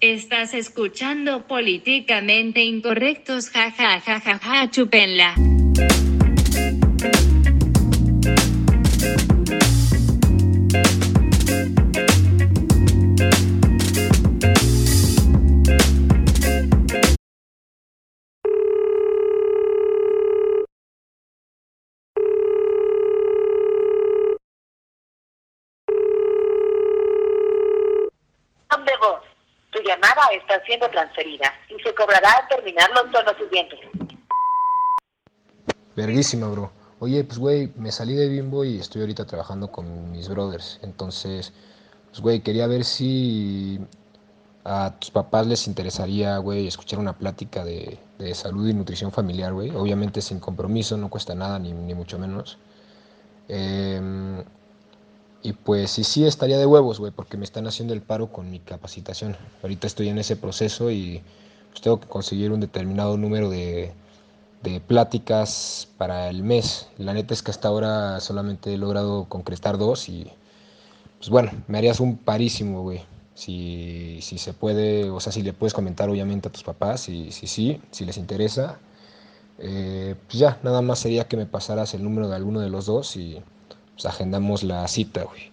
Estás escuchando políticamente incorrectos, ja ja ja ja ja. Siendo transferida y se cobrará al terminar los tonos siguientes. Verguísima, bro. Oye, pues, güey, me salí de Bimbo y estoy ahorita trabajando con mis brothers. Entonces, pues, güey, quería ver si a tus papás les interesaría, güey, escuchar una plática de, de salud y nutrición familiar, güey. Obviamente sin compromiso, no cuesta nada, ni, ni mucho menos. Em, y pues sí, sí estaría de huevos, güey, porque me están haciendo el paro con mi capacitación. Ahorita estoy en ese proceso y pues tengo que conseguir un determinado número de, de pláticas para el mes. La neta es que hasta ahora solamente he logrado concretar dos y pues bueno, me harías un parísimo, güey. Si, si se puede, o sea, si le puedes comentar obviamente a tus papás, si si, sí, si les interesa. Eh, pues ya, nada más sería que me pasaras el número de alguno de los dos y pues agendamos la cita, güey.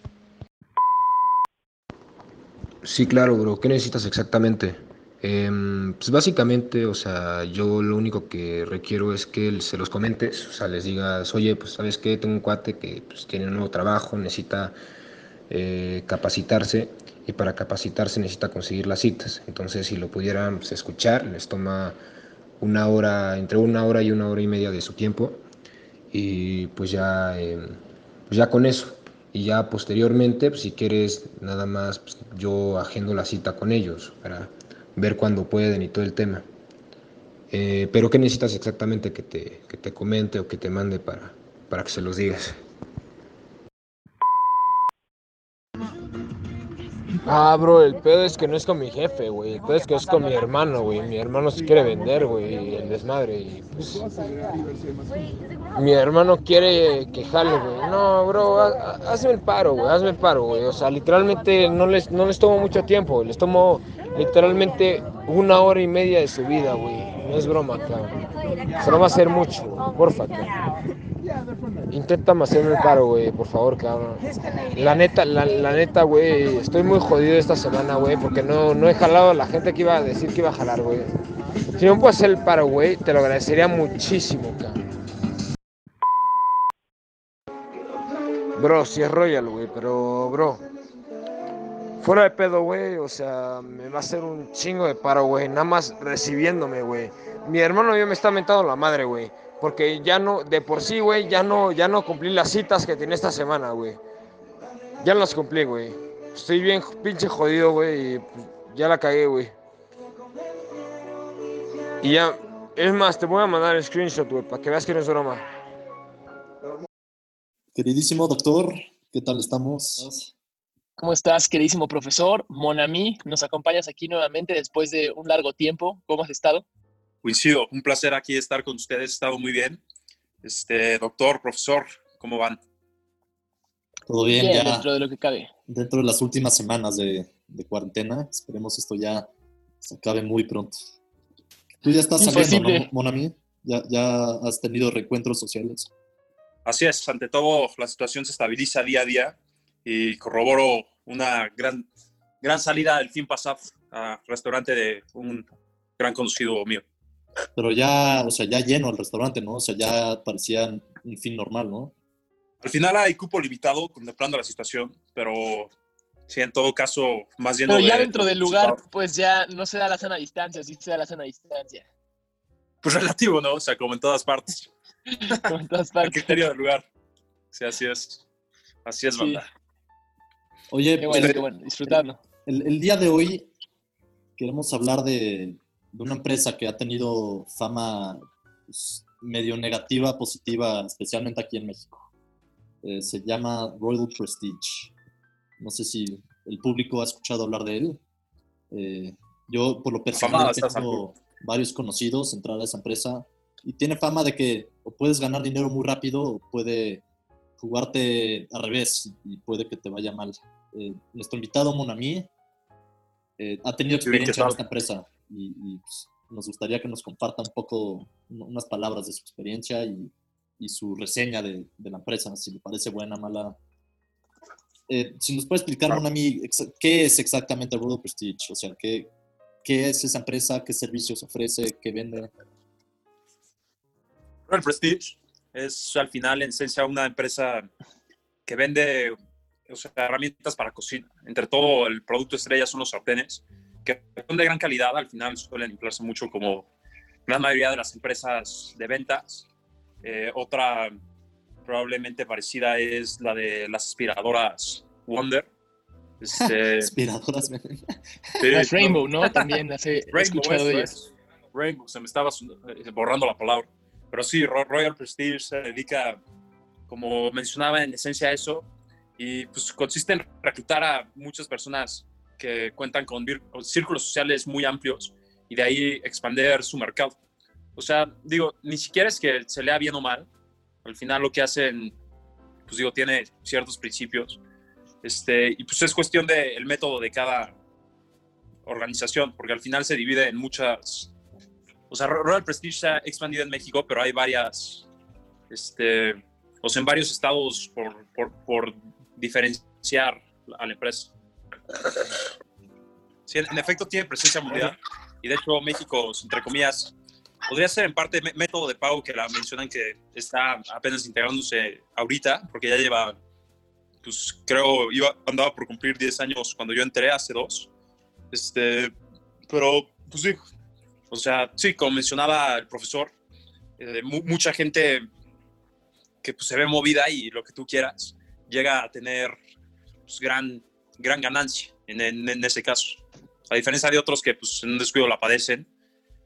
Sí, claro, bro. ¿Qué necesitas exactamente? Em, pues básicamente, o sea, yo lo único que requiero es que se los comentes, o sea, les digas, oye, pues sabes qué, tengo un cuate que pues, tiene un nuevo trabajo, necesita eh, capacitarse y para capacitarse necesita conseguir las citas. Entonces, si lo pudieran pues, escuchar, les toma una hora, entre una hora y una hora y media de su tiempo y pues ya, eh, pues ya con eso. Y ya posteriormente, pues, si quieres, nada más pues, yo agendo la cita con ellos para ver cuándo pueden y todo el tema. Eh, pero ¿qué necesitas exactamente que te, que te comente o que te mande para, para que se los digas? Ah, bro, el pedo es que no es con mi jefe, güey. El pedo es que es con mi hermano, güey. Mi hermano se quiere vender, güey, el desmadre. Pues. Mi hermano quiere que jale, güey. No, bro, ha- ha- hazme el paro, güey. Hazme el paro, güey. O sea, literalmente no les, no les tomo mucho tiempo. Les tomo literalmente una hora y media de su vida, güey. No es broma, cabrón. Se no va a hacer mucho. Porfa. Inténtame hacerme el paro, güey, por favor, cabrón. La neta, la, neta, güey, estoy muy jodido esta semana, güey, porque no, no he jalado a la gente que iba a decir que iba a jalar, güey. Si no puedes hacer el paro, güey, te lo agradecería muchísimo, cabrón. Bro, sí es Royal, güey, pero, bro, fuera de pedo, güey, o sea, me va a hacer un chingo de paro, güey, nada más recibiéndome, güey. Mi hermano ya me está mentando la madre, güey, porque ya no, de por sí, güey, ya no, ya no cumplí las citas que tenía esta semana, güey. Ya no las cumplí, güey. Estoy bien pinche jodido, güey, y pues, ya la cagué, güey. Y ya, es más, te voy a mandar el screenshot, güey, para que veas que no es broma. Queridísimo doctor, ¿qué tal estamos? ¿Cómo estás, queridísimo profesor? Monami, nos acompañas aquí nuevamente después de un largo tiempo. ¿Cómo has estado? Coincido, un placer aquí estar con ustedes, he estado muy bien. Este, doctor, profesor, ¿cómo van? Todo bien, Bien, ya dentro de lo que cabe. dentro de las últimas semanas de, de cuarentena. Esperemos esto ya se acabe muy pronto. Tú ya estás saliendo. ¿no, Monami? ¿Ya, ¿Ya has tenido reencuentros sociales? Así es, ante todo la situación se estabiliza día a día y corroboro una gran, gran salida el fin pasado a restaurante de un gran conocido mío. Pero ya, o sea, ya lleno el restaurante, ¿no? O sea, ya parecía un fin normal, ¿no? Al final hay cupo limitado contemplando la situación, pero sí, en todo caso, más lleno Pero ya de- dentro del lugar, pues ya no se da la sana distancia, sí se da la sana distancia. Pues relativo, ¿no? O sea, como en todas partes. Como en todas El partes. criterio del lugar. Sí, así es. Así es, Sí. banda. Oye, Qué pues, bueno, qué bueno, el, el día de hoy queremos hablar de, de una empresa que ha tenido fama pues, medio negativa, positiva, especialmente aquí en México. Eh, se llama Royal Prestige. No sé si el público ha escuchado hablar de él. Eh, yo, por lo personal, tengo varios conocidos entrar a esa empresa y tiene fama de que o puedes ganar dinero muy rápido o puede jugarte al revés y puede que te vaya mal. Eh, nuestro invitado Monami eh, ha tenido Sí, ¿qué experiencia en esta empresa y, y, pues, nos gustaría que nos comparta un poco, un- unas palabras de su experiencia y, y su reseña de, de la empresa, si le parece buena, mala. Eh, si nos puede explicar, Claro. Monami, qué es exactamente Royal Prestige, o sea, qué, qué es esa empresa, qué servicios ofrece, qué vende. Royal Prestige es al final, en esencia, una empresa que vende o sea, herramientas para cocina. Entre todo, el producto estrella son los sartenes, que son de gran calidad. Al final suelen inflarse mucho como la mayoría de las empresas de ventas. Eh, otra probablemente parecida es la de las aspiradoras Wonder. Este, Aspiradoras venden. sí, Las Rainbow, ¿no? También hace, he Rainbow, escuchado de eso ellas. es. Rainbow, se me estaba eh, borrando la palabra. Pero sí, Ro- Royal Prestige se dedica, como mencionaba, en esencia a eso. Y pues consiste en reclutar a muchas personas que cuentan con, círculos sociales muy amplios y de ahí expandir su mercado. O sea, digo, ni siquiera es que se lea bien o mal. Al final lo que hacen, pues digo, tiene ciertos principios. Este, y pues es cuestión del método de cada organización, porque al final se divide en muchas. O sea, Ro- Royal Prestige se ha expandido en México, pero hay varias. Este, o sea, en varios estados por, por, por diferenciar a la empresa. Sí, en, efecto tiene presencia mundial. Y de hecho, México, entre comillas, podría ser en parte mé- método de pago que la mencionan que está apenas integrándose ahorita, porque ya lleva, pues creo, iba, andaba por cumplir 10 años cuando yo entré hace dos. Este, pero, pues sí, o sea, sí, como mencionaba el profesor, eh, mu- mucha gente que pues, se ve movida y lo que tú quieras, llega a tener pues, gran, gran ganancia en, en- en ese caso. A diferencia de otros que pues, en un descuido la padecen,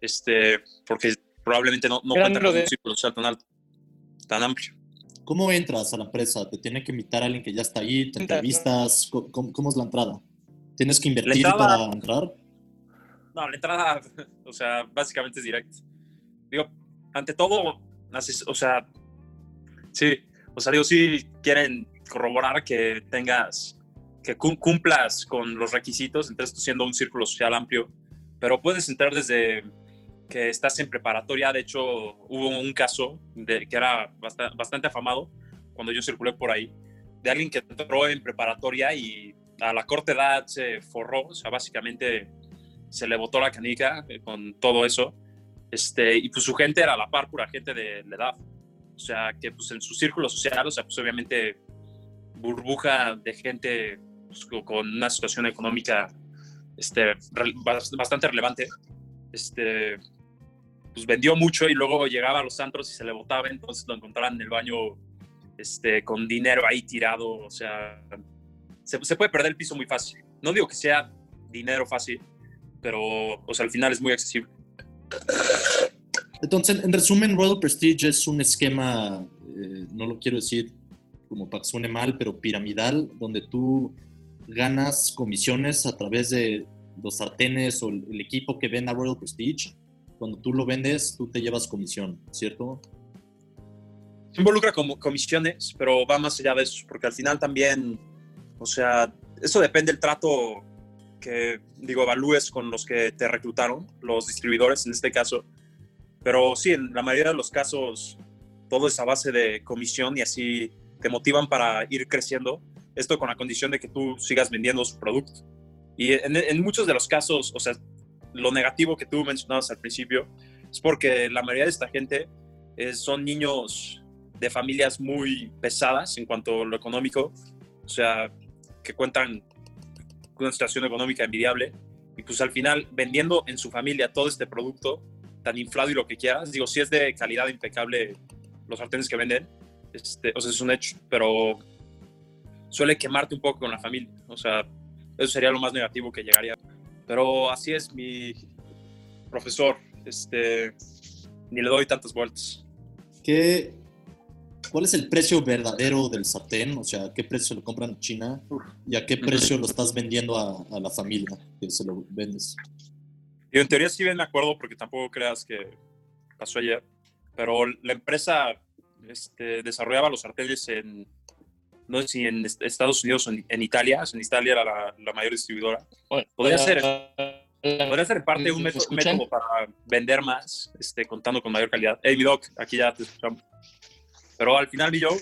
este, porque probablemente no, no cuentan con un círculo social tan alto, tan amplio. ¿Cómo entras a la empresa? ¿Te tiene que invitar a alguien que ya está ahí? ¿Te entrevistas? ¿Cómo, cómo- es la entrada? ¿Tienes que invertir entrada- para entrar? No, la entrada, o sea, básicamente es directa. Digo, ante todo, haces- o sea, sí, o sea, digo, sí quieren corroborar que tengas, que cum- cumplas con los requisitos, entonces tú siendo un círculo social amplio, pero puedes entrar desde que estás en preparatoria, de hecho, hubo un caso de, que era basta- bastante afamado cuando yo circulé por ahí, de alguien que entró en preparatoria y a la corta edad se forró, o sea, básicamente se le botó la canica eh, con todo eso. Este, y pues su gente era la par, pura gente de la edad. O sea, que pues en su círculo social, o sea, pues obviamente burbuja de gente pues, co- con una situación económica este, bastante relevante. Este, pues vendió mucho y luego llegaba a los antros y se le botaba, entonces lo encontraban en el baño este, con dinero ahí tirado. O sea, se, se puede perder el piso muy fácil. No digo que sea dinero fácil, pero o sea, al final es muy accesible. Entonces, en resumen, Royal Prestige es un esquema, eh, no lo quiero decir como para que suene mal, pero piramidal, donde tú ganas comisiones a través de los sartenes o el, equipo que venda Royal Prestige. Cuando tú lo vendes, tú te llevas comisión, ¿cierto? Se involucra como comisiones, pero va más allá de eso, porque al final también, o sea, eso depende del trato que, digo, evalúes con los que te reclutaron, los distribuidores en este caso. Pero sí, en la mayoría de los casos, todo es a base de comisión y así te motivan para ir creciendo. Esto con la condición de que tú sigas vendiendo su producto. Y en, muchos de los casos, o sea, lo negativo que tú mencionabas al principio es porque la mayoría de esta gente eh, son niños de familias muy pesadas en cuanto a lo económico, o sea, que cuentan con una situación económica envidiable. Y pues al final, vendiendo en su familia todo este producto tan inflado y lo que quieras, digo, si es de calidad impecable los sartenes que venden, este, o sea, es un hecho, pero suele quemarte un poco con la familia, o sea, eso sería lo más negativo que llegaría. Pero así es mi profesor, este, ni le doy tantas vueltas. ¿Qué, ¿Cuál es el precio verdadero del sartén? O sea, ¿a qué precio lo compran en China? ¿Y a qué precio lo estás vendiendo a, a la familia que se lo vendes? Yo en teoría sí bien me acuerdo porque tampoco creas que pasó ayer, pero la empresa este, desarrollaba los sartenes en no sé si en est- Estados Unidos o en, en Italia, en Italia era la, la mayor distribuidora. Bueno, Podría ser, podría ser parte un ¿Me método, método para vender más, este, contando con mayor calidad. Hey, mi doc, aquí ya te escuchamos. Pero al final, mi Joe,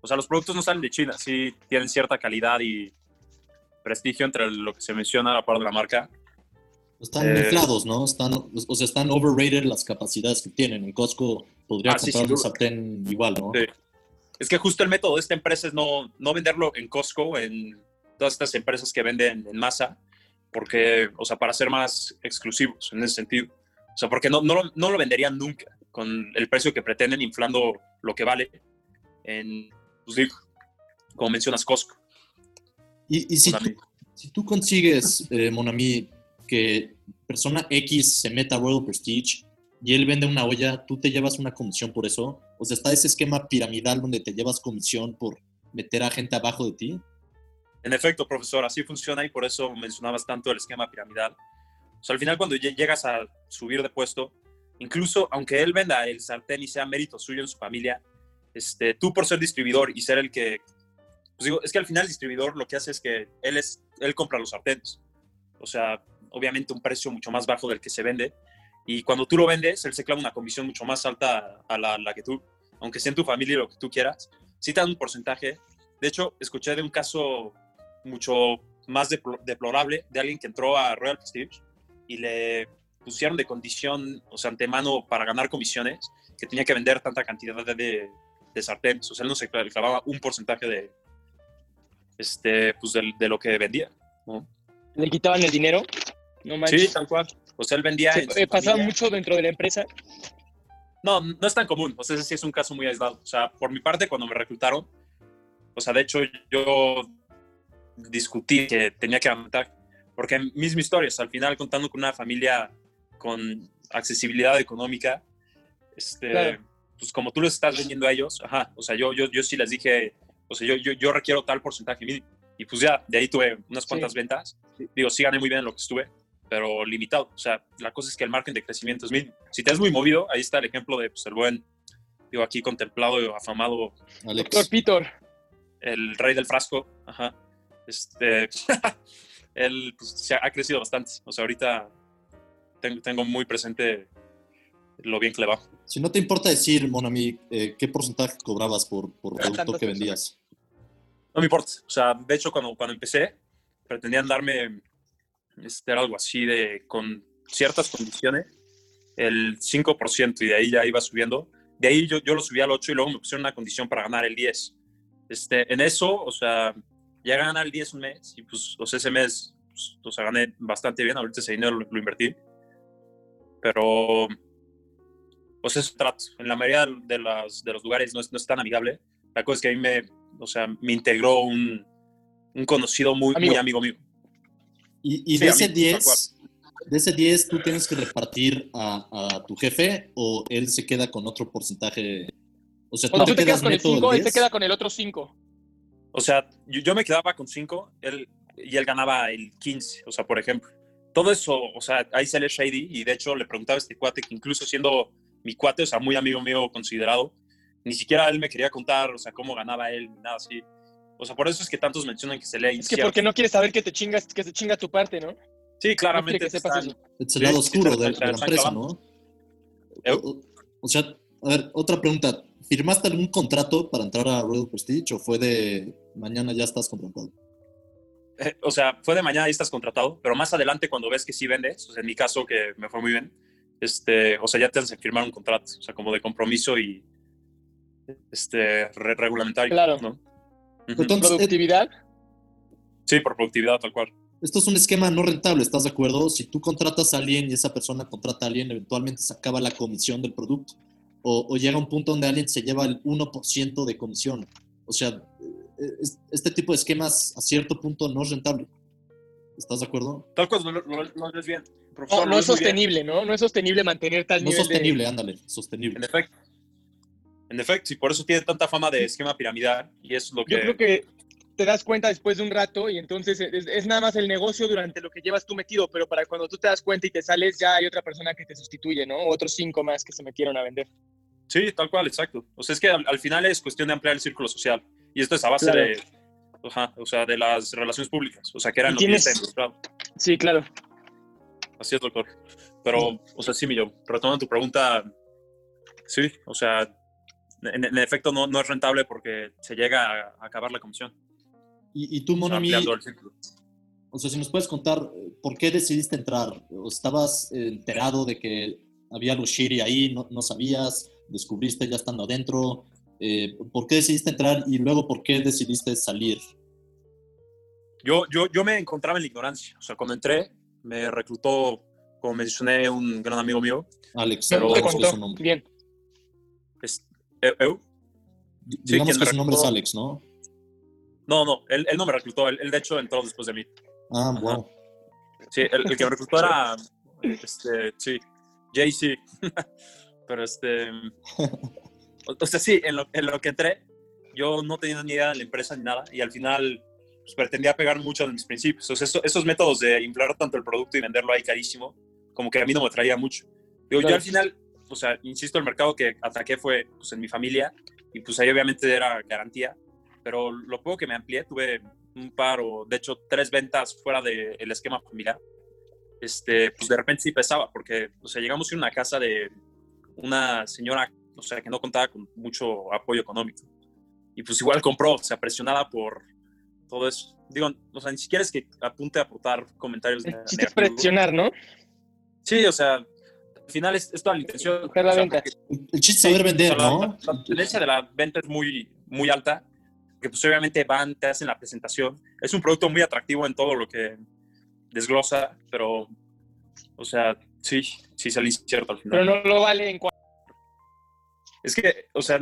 o sea, los productos no salen de China, sí tienen cierta calidad y prestigio entre lo que se menciona a la par de la marca. Están Eh, inflados, ¿no? Están, o sea, están overrated las capacidades que tienen. En Costco podría Ah, sí, comprar sin un duda. sartén igual, ¿no? Sí. Es que justo el método de esta empresa es no, no venderlo en Costco, en todas estas empresas que venden en masa, porque, o sea, para ser más exclusivos en ese sentido. O sea, porque no, no, lo, no lo venderían nunca con el precio que pretenden, inflando lo que vale en, pues digo, como mencionas, Costco. Y, y si, tú, si tú consigues, eh, Monami, que persona X se meta a Royal Prestige y él vende una olla, ¿tú te llevas una comisión por eso? O sea, está ese esquema piramidal donde te llevas comisión por meter a gente abajo de ti. En efecto, profesor, así funciona y por eso mencionabas tanto el esquema piramidal. O sea, al final cuando lle- llegas a subir de puesto, incluso aunque él venda el sartén y sea mérito suyo en su familia, este, tú por ser distribuidor y ser el que, pues digo, es que al final el distribuidor lo que hace es que él, es, él compra los sartenes. O sea, obviamente un precio mucho más bajo del que se vende. Y cuando tú lo vendes, él se clava una comisión mucho más alta a la, la que tú, aunque sea en tu familia y lo que tú quieras, sí te dan un porcentaje. De hecho, escuché de un caso mucho más deplo- deplorable de alguien que entró a Royal Prestige y le pusieron de condición, o sea, antemano para ganar comisiones, que tenía que vender tanta cantidad de, de, de sartenes. O sea, él no se cla- clavaba un porcentaje de, este, pues, del- de, lo que vendía. ¿no? Le quitaban el dinero. No manches. Sí, tal cual. O sea, él vendía... Su eh, pasaba mucho dentro de la empresa. No, no es tan común. O sea, ese sí es un caso muy aislado. O sea, por mi parte, cuando me reclutaron, o sea, de hecho, yo discutí que tenía que aumentar. Porque misma historia, o sea, al final, contando con una familia con accesibilidad económica, este, Claro. pues como tú les estás vendiendo a ellos, ajá, o sea, yo, yo, yo sí les dije, o sea, yo, yo, yo requiero tal porcentaje mínimo. Y pues ya, de ahí tuve unas cuantas ventas. Digo, sí gané muy bien en lo que estuve, pero limitado. O sea, la cosa es que el margen de crecimiento es mínimo. Si te has muy movido, ahí está el ejemplo de pues, el buen, digo, aquí contemplado y afamado, Alex. Doctor Peter. el rey del frasco. Ajá. Este, él pues, se ha, ha crecido bastante. O sea, ahorita tengo, tengo muy presente lo bien que le va. Si no te importa decir, Monami, eh, ¿qué porcentaje cobrabas por, por producto Tantas que vendías? No me importa. O sea, de hecho, cuando, cuando empecé, pretendían darme este, algo así de con ciertas condiciones, el 5% y de ahí ya iba subiendo. De ahí yo, yo lo subí al 8 y luego me pusieron una condición para ganar el 10. Este, en eso, o sea, ya ganar el 10 un mes y pues, o sea, ese mes, pues, o sea, gané bastante bien. Ahorita ese dinero lo, lo invertí. Pero, o sea, es un trato. En la mayoría de, las, de los lugares no es, no es tan amigable. La cosa es que a mí me, o sea, me integró un, un conocido muy Amigo. muy amigo mío. Y, y Sí, de ese mí, 10, de ese 10, ¿tú tienes que repartir a, a tu jefe o él se queda con otro porcentaje? O sea, tú tú te quedas con el neto del 5, él se 10? queda con el otro 5. O sea, yo, yo me quedaba con 5 él, y él ganaba el 15, o sea, por ejemplo. Todo eso, o sea, ahí sale Shady y de hecho le preguntaba a este cuate que incluso siendo mi cuate, o sea, muy amigo mío considerado, ni siquiera él me quería contar, o sea, cómo ganaba él, ni nada así. O sea, por eso es que tantos mencionan que se lee Es que porque no quieres saber que te chingas, que se chinga tu parte, ¿no? Sí, claramente. que sepas están- eso. Es el lado oscuro de, la empresa, ¿no? O, sea, a ver, otra pregunta. ¿Firmaste algún contrato para entrar a Royal Prestige o fue de mañana ya estás contratado? Eh, o sea, fue de mañana y estás contratado, pero más adelante cuando ves que sí vendes, o sea, en mi caso que me fue muy bien, este, o sea, ya te hacen firmar un contrato, o sea, como de compromiso y este, re- reglamentario. Claro. ¿no? Entonces, eh, Productividad. Sí, por productividad, tal cual. esto es un esquema no rentable, ¿estás de acuerdo? Si tú contratas a alguien y esa persona contrata a alguien, eventualmente se acaba la comisión del producto. O, o llega un punto donde alguien se lleva el 1% de comisión. O sea, eh, es- este tipo de esquemas a cierto punto no es rentable. ¿Estás de acuerdo? Tal cual, lo, lo, lo ves bien. No, profesor, no lo es muy bien. sostenible, ¿no? No es sostenible mantener tal No nivel sostenible, ándale, En sostenible. efecto. En efecto, y por eso tiene tanta fama de esquema piramidal, y eso es lo de... Yo que... creo que te das cuenta después de un rato y entonces es, es nada más el negocio durante lo que llevas tú metido, pero para cuando tú te das cuenta y te sales ya hay otra persona que te sustituye, ¿no? Otros cinco más que se metieron a vender. Sí, tal cual, exacto. O sea, es que al, al final es cuestión de ampliar el círculo social. Y esto es a base Claro. de, ajá, o sea, de las relaciones públicas, o sea, que eran ¿Y lo que tienes-. Sí, claro. Así es, doctor. Pero, o sea, sí, mi yo, retomando tu pregunta, sí, o sea, en, en efecto no, no es rentable porque se llega a, a acabar la comisión, Y, y tú, o sea, o sea, si nos puedes contar eh, por qué decidiste entrar. ¿O ¿Estabas enterado de que había algo shitty ahí? ¿No, no sabías? ¿Descubriste ya estando adentro? Eh, ¿Por qué decidiste entrar y luego por qué decidiste salir? Yo, yo, yo me encontraba en la ignorancia, o sea, cuando entré, me reclutó, como mencioné, un gran amigo mío, Alex, Pero- te contó. su nombre. Bien. Eu- Eu. Di- Sí, digamos que me su nombre es reclutó. Alex, ¿no? No, no, él, él no me reclutó, él, él de hecho entró después de mí. Ah, Ajá. wow. Sí, el, el que me reclutó era, este, sí, Jay-Z. Pero este, o, sea, sí, en lo, en lo que entré, yo no tenía ni idea de la empresa ni nada, y al final pues, pretendía pegar mucho de mis principios. O sea, eso- esos métodos de inflar tanto el producto y venderlo ahí carísimo, como que a mí no me traía mucho. Digo, yo Claro. al final, o sea, insisto, el mercado que ataqué fue pues, en mi familia, y pues ahí obviamente era garantía, pero lo poco que me amplié, tuve un par o de hecho tres ventas fuera del esquema familiar, este, pues de repente sí pesaba, porque, o sea, llegamos a una casa de una señora, o sea, que no contaba con mucho apoyo económico. Y pues igual compró, o sea, presionada por todo eso. Digo, o sea, ni siquiera es que apunte a aportar comentarios El chiste es presionar, ¿no? Sí, o sea, final es, es toda la intención. La o sea, venta. El, chiste es saber vender, la- ¿no? La, la tendencia de la venta es muy, muy alta, que pues obviamente van, te hacen la presentación. Es un producto muy atractivo en todo lo que desglosa, pero, o sea, sí, sí salí cierto al final. Pero no lo vale en cuanto. Es que, o sea,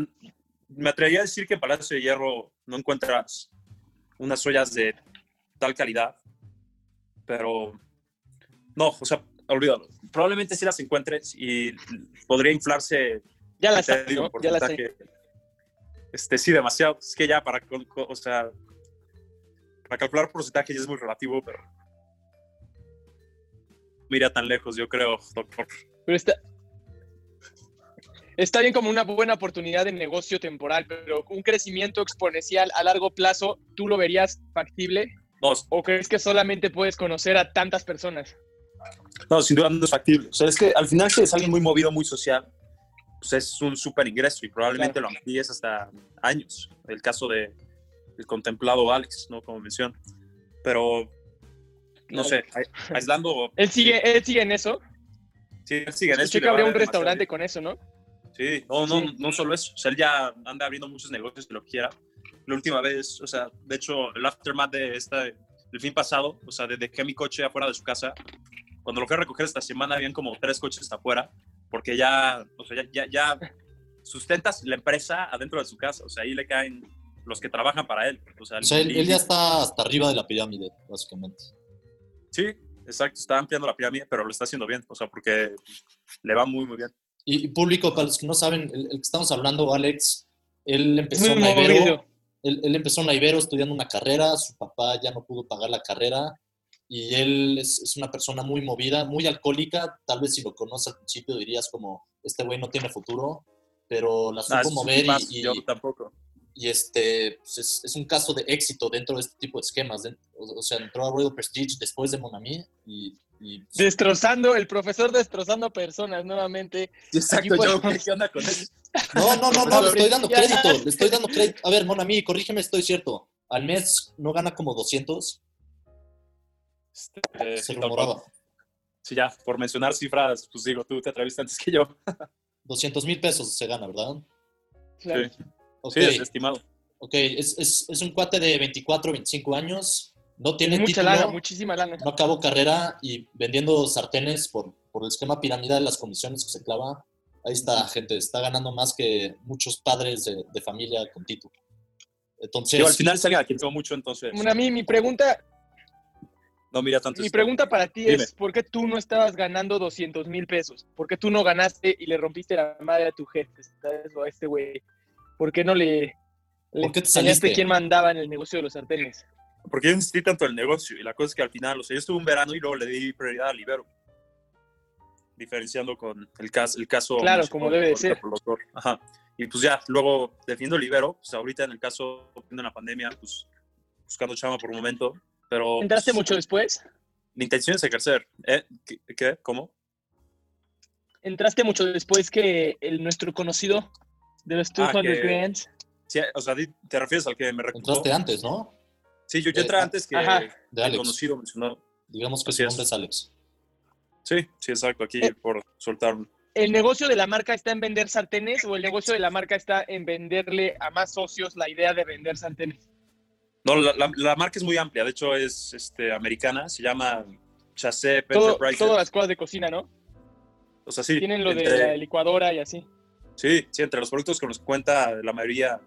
me atrevería a decir que en Palacio de Hierro no encuentras unas ollas de tal calidad, pero no, o sea, olvídalo. Probablemente sí las encuentres y podría inflarse Ya la te sé, digo, ¿no? Ya la sé. porcentaje. Este, sí, demasiado. Es que ya para, o sea, para calcular porcentaje ya es muy relativo, pero no iría tan lejos, yo creo, doctor. Pero está. Está bien como una buena oportunidad de negocio temporal, pero un crecimiento exponencial a largo plazo, ¿tú lo verías factible? No, ¿O crees que solamente puedes conocer a tantas personas? No, sin duda no es factible. O sea, es que al final si es alguien muy movido, muy social, pues es un súper ingreso y probablemente lo amplíes hasta años. El caso de el contemplado Alex, ¿no? Como mencioné. Pero, no Claro. sé, ai- aislando... Él sigue, él sigue en eso. Sí, él sigue en eso Escuché y que habría un restaurante bien. con eso, ¿no? Sí, no, no, Sí. no solo eso. O sea, él ya anda abriendo muchos negocios que lo quiera. La última vez, o sea, de hecho, el aftermath de esta, el fin pasado, o sea, de- dejé mi coche afuera de su casa. Cuando lo fui a recoger esta semana, habían como tres coches afuera, porque ya, o sea, ya, ya, ya sustentas la empresa adentro de su casa. O sea, ahí le caen los que trabajan para él. O sea, O sea, él, el- él ya está hasta arriba de la pirámide, básicamente. Sí, exacto. Está ampliando la pirámide, pero lo está haciendo bien. O sea, porque le va muy, muy bien. Y, y público, para los que no saben, el, el que estamos hablando, Alex, él empezó Muy en la Ibero, él, él empezó en la Ibero estudiando una carrera, su papá ya no pudo pagar la carrera y él es, es una persona muy movida, muy alcohólica, tal vez si lo conoces al principio dirías como, este güey no tiene futuro, pero la supo Ah, sí mover pasa, y, yo tampoco. y, este, pues es, es un caso de éxito dentro de este tipo de esquemas. de- o, o sea, entró a Royal Prestige después de Monami y... y Destrozando, el profesor destrozando personas nuevamente. Exacto, yo, ¿qué onda con eso? No, no, no, no, le estoy dando crédito, le estoy dando crédito. A ver, Monami, corrígeme, estoy cierto. Al mes no gana como 200, Este, se sí, tal rumoraba. Sí, ya, por mencionar cifras, pues digo, tú te atreviste antes que yo. 200 mil pesos se gana, ¿verdad? Claro. Sí, es estimado. ok, es, es, es un cuate de 24, 25 años, no tiene Mucha título, lana, muchísima lana. no acabó carrera y vendiendo sartenes por, por el esquema piramidal, las comisiones que se clava. Ahí está, gente, está ganando más que muchos padres de, de familia con título. Entonces, Digo, al final sale a quien tengo mucho, entonces Bueno, a mí mi pregunta, no mira tanto. mi esto. pregunta para ti Dime. es, ¿por qué tú no estabas ganando 200 mil pesos? ¿Por qué tú no ganaste y le rompiste la madre a tu jefe, ¿sabes? O a este güey. ¿Por qué no le, le ¿Por qué te quién mandaba en el negocio de los sartenes? Porque yo insistí tanto en el negocio y la cosa es que al final, o sea, yo estuve un verano y luego le di prioridad al Ibero. Diferenciando con el caso. El caso Claro, como debe de ser. el. Ajá. Y pues ya, luego defiendo libero, pues ahorita en el caso de la pandemia, pues buscando chama por un momento, pero... ¿Entraste pues, mucho después? Mi intención es ejercer. ¿Eh? ¿Qué? qué? ¿Cómo? ¿Entraste mucho después que el, nuestro conocido de los 200 Ah, que- Grants? Sí, o sea, te refieres al que me reclutó. Entraste antes, ¿no? Sí, yo, yo Eh, entré antes que ajá. De el Alex. conocido mencionado. Digamos que su nombre es Alex. Sí, sí, exacto, aquí Eh. por soltar un- ¿El negocio de la marca está en vender sartenes o el negocio de la marca está en venderle a más socios la idea de vender sartenes? No, la, la- la marca es muy amplia, de hecho es este, americana, se llama Chassé Todo, Enterprises. todas las cosas de cocina, ¿no? O sea, sí. Tienen lo de la licuadora y así. Sí, sí, entre los productos que cuenta la mayoría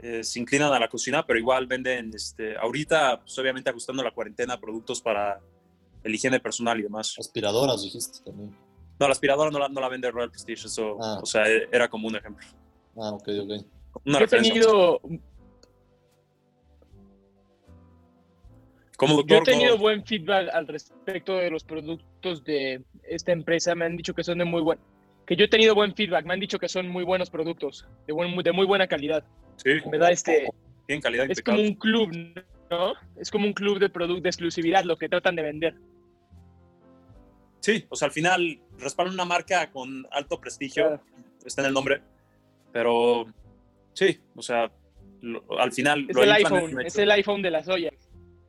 eh, se inclinan a la cocina, pero igual venden, este, ahorita, pues, obviamente ajustando la cuarentena, productos para el higiene personal y demás. Aspiradoras, dijiste también. No, la aspiradora no la, no la vende Royal Prestige, eso, Ah. o sea, e- era como un ejemplo. Ah, ok, ok. Una Yo he tenido, Como yo he tenido buen feedback al respecto de los productos de esta empresa. Me han dicho que son de muy buen, que yo he tenido buen feedback. Me han dicho que son muy buenos productos, de, buen- de muy buena calidad. sí, En verdad, este, tienen calidad es como un club, ¿no? Es como un club de producto de exclusividad, lo que tratan de vender. Sí, o sea, al final respaldan una marca con alto prestigio, Claro. está en el nombre, pero sí, o sea, lo- al final Es lo el iPhone, es el iPhone de las ollas.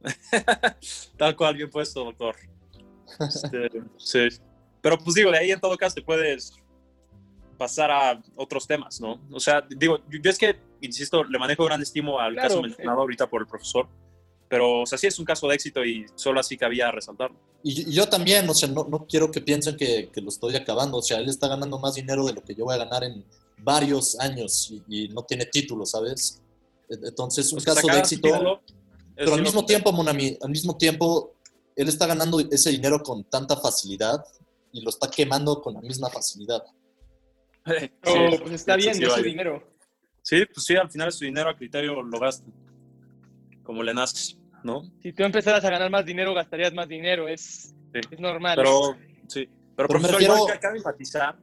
Tal cual, bien puesto, doctor. Este, sí. Pero pues digo, de ahí en todo caso te puedes pasar a otros temas, ¿no? O sea, digo, yo yo es que, insisto, le manejo gran estimo al Claro. caso mencionado ahorita por el profesor, pero, o sea, sí es un caso de éxito y solo así cabía resaltarlo. Y, y yo también, o sea, no, no quiero que piensen que, que lo estoy acabando. O sea, él está ganando más dinero de lo que yo voy a ganar en varios años y, y no tiene título, ¿sabes? E- Entonces, un Pues, caso de éxito. título, Pero al es- mismo tiempo, Monami, al mismo tiempo, él está ganando ese dinero con tanta facilidad y lo está quemando con la misma facilidad. Sí, Oh, pues está bien, es su dinero. Sí, pues sí, al final su dinero a criterio lo gasta. Como le nace, ¿no? Si tú empezaras a ganar más dinero, gastarías más dinero. Es, Sí. es normal. Pero, sí. Pero, Pero profesor, refiero- igual que cabe enfatizar,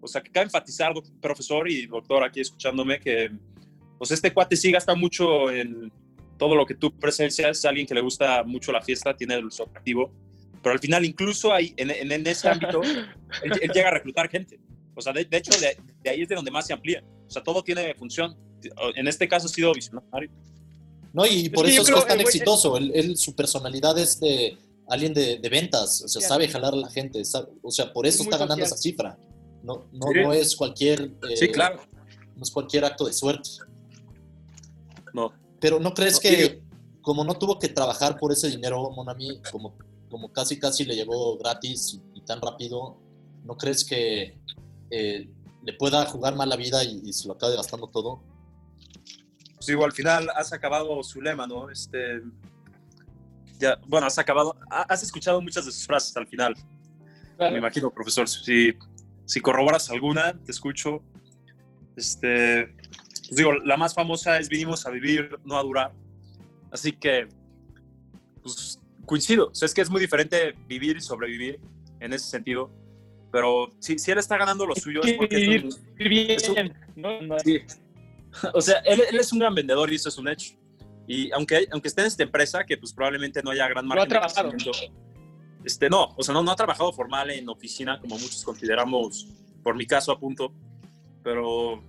o sea, que cabe enfatizar, profesor y doctor aquí escuchándome, que pues este cuate sí gasta mucho en todo lo que tú presencias, es alguien que le gusta mucho la fiesta, tiene su atractivo, pero al final incluso ahí, en, en- en ese ámbito, él, él llega a reclutar gente. O sea, de, de hecho, de, de ahí es de donde más se amplía. O sea, todo tiene función. En este caso ha sido visionario. ¿No? Y por que eso es que es tan güey- exitoso. Él, él- su personalidad es de alguien de, de ventas, o sea, sabe jalar a la gente. sabe- o sea, por eso Es está ganando social. esa cifra. No, no, Sí. no es cualquier. eh, Sí, claro. No es cualquier acto de suerte. No. Pero ¿no crees No, que, como no tuvo que trabajar por ese dinero, Monami, como, como casi casi le llegó gratis y, y tan rápido, ¿no crees que eh, le pueda jugar mal la vida y, y se lo acabe gastando todo? Pues digo, al final has acabado su lema, ¿no? Este, ya, bueno, has acabado, ha- has escuchado muchas de sus frases al final, Claro. me imagino, profesor. Si, si corroboras alguna, te escucho. Este, pues digo, la más famosa es vinimos a vivir, no a durar. Así que, pues coincido. O sea, es que es muy diferente vivir y sobrevivir en ese sentido. Pero si, si él está ganando lo suyo es porque es un- Vivir es un- bien, ¿no? No, Sí. O sea, él, él es un gran vendedor y eso es un hecho. Y aunque, aunque esté en esta empresa, que pues probablemente no haya gran ha margen de trabajado. crecimiento, Este, no, o sea, no, no ha trabajado formal en oficina, como muchos consideramos, por mi caso, a punto. Pero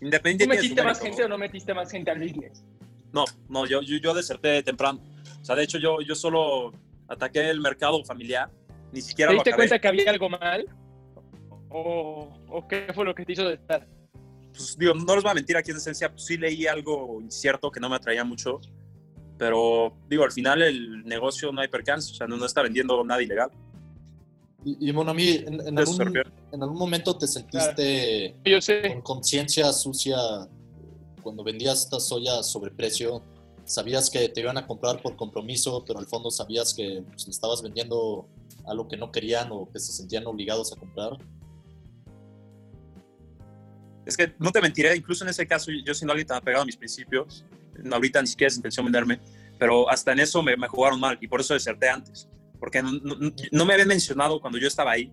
¿Tú independiente de su metiste más gente o no metiste más gente al business? No, no, yo, yo, yo deserté temprano. O sea, de hecho, yo, yo solo ataqué el mercado familiar, ni siquiera ¿Te lo diste acabé. cuenta que había algo mal? ¿O, o qué fue lo que te hizo de estar? pues digo, no les voy a mentir aquí en esencia, pues sí leí algo incierto que no me atraía mucho, pero digo, al final el negocio no hay percance, o sea, no, no está vendiendo nada ilegal. Y, y en, en ¿A eso se algún, refiere? en algún momento te sentiste Yo sé. con conciencia sucia cuando vendías esta soya sobre precio. Sabías que te iban a comprar por compromiso, pero al fondo sabías que pues, le estabas vendiendo algo que no querían o que se sentían obligados a comprar. Es que no te mentiré, incluso en ese caso, yo siendo alguien tan apegado a mis principios, ahorita ni siquiera es intención venderme, pero hasta en eso me, me jugaron mal y por eso deserté antes, porque no, no- no me habían mencionado cuando yo estaba ahí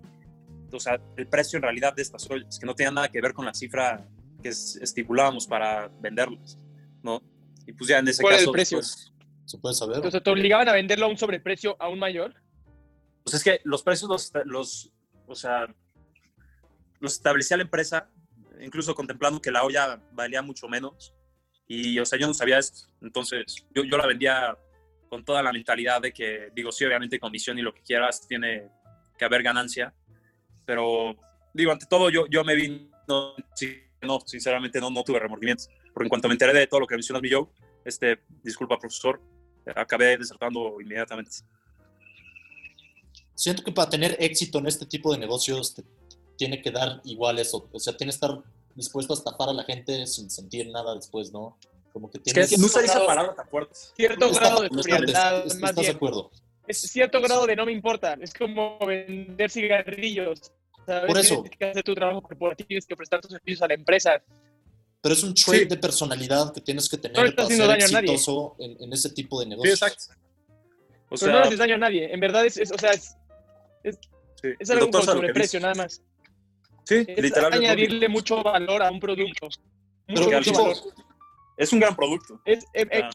o sea, el precio en realidad de estas ollas, que no tenía nada que ver con la cifra que es- estipulábamos para venderlas, ¿no? Y pues ya en ese ¿Cuál es el caso, precio? pues, ¿Se puede saber? O sea, te obligaban a venderlo a un sobreprecio aún mayor. pues es que los precios los, los, o sea, los establecía la empresa, incluso contemplando que la olla valía mucho menos. Y, o sea, yo no sabía esto. Entonces, yo, yo la vendía con toda la mentalidad de que, digo, sí, obviamente comisión y lo que quieras tiene que haber ganancia. Pero, digo, ante todo, yo, yo me vi, no, no, sinceramente no, no tuve remordimientos. Porque en cuanto me enteré de todo lo que mencionas, mi Joe, este, disculpa, profesor, acabé desertando inmediatamente. Siento que para tener éxito en este tipo de negocios tiene que dar igual eso. O sea, tienes que estar dispuesto a estafar a la gente sin sentir nada después, ¿no? Como que Es tienes que no usaría esa palabra tan fuerte. Cierto Está- grado de está- frialdad, ¿Estás más de bien. acuerdo? Es cierto grado de no me importa. Es como vender cigarrillos. ¿sabes? Por eso. Tienes que hacer tu trabajo corporativo, tienes que prestar tus servicios a la empresa. Pero es un trait Sí. de personalidad que tienes que No tener le estás para ser daño a nadie. exitoso en, en ese tipo de Sí, negocios. exacto. O Pero no le sea, haces daño a nadie. En verdad es, es- o sea, es, sí, es algo con sobreprecio, nada más. Sí, Es literal. es añadirle mucho valor a un producto. Pero, Mucho, final- valor. Es un gran producto. Es, eh, eh, Ah,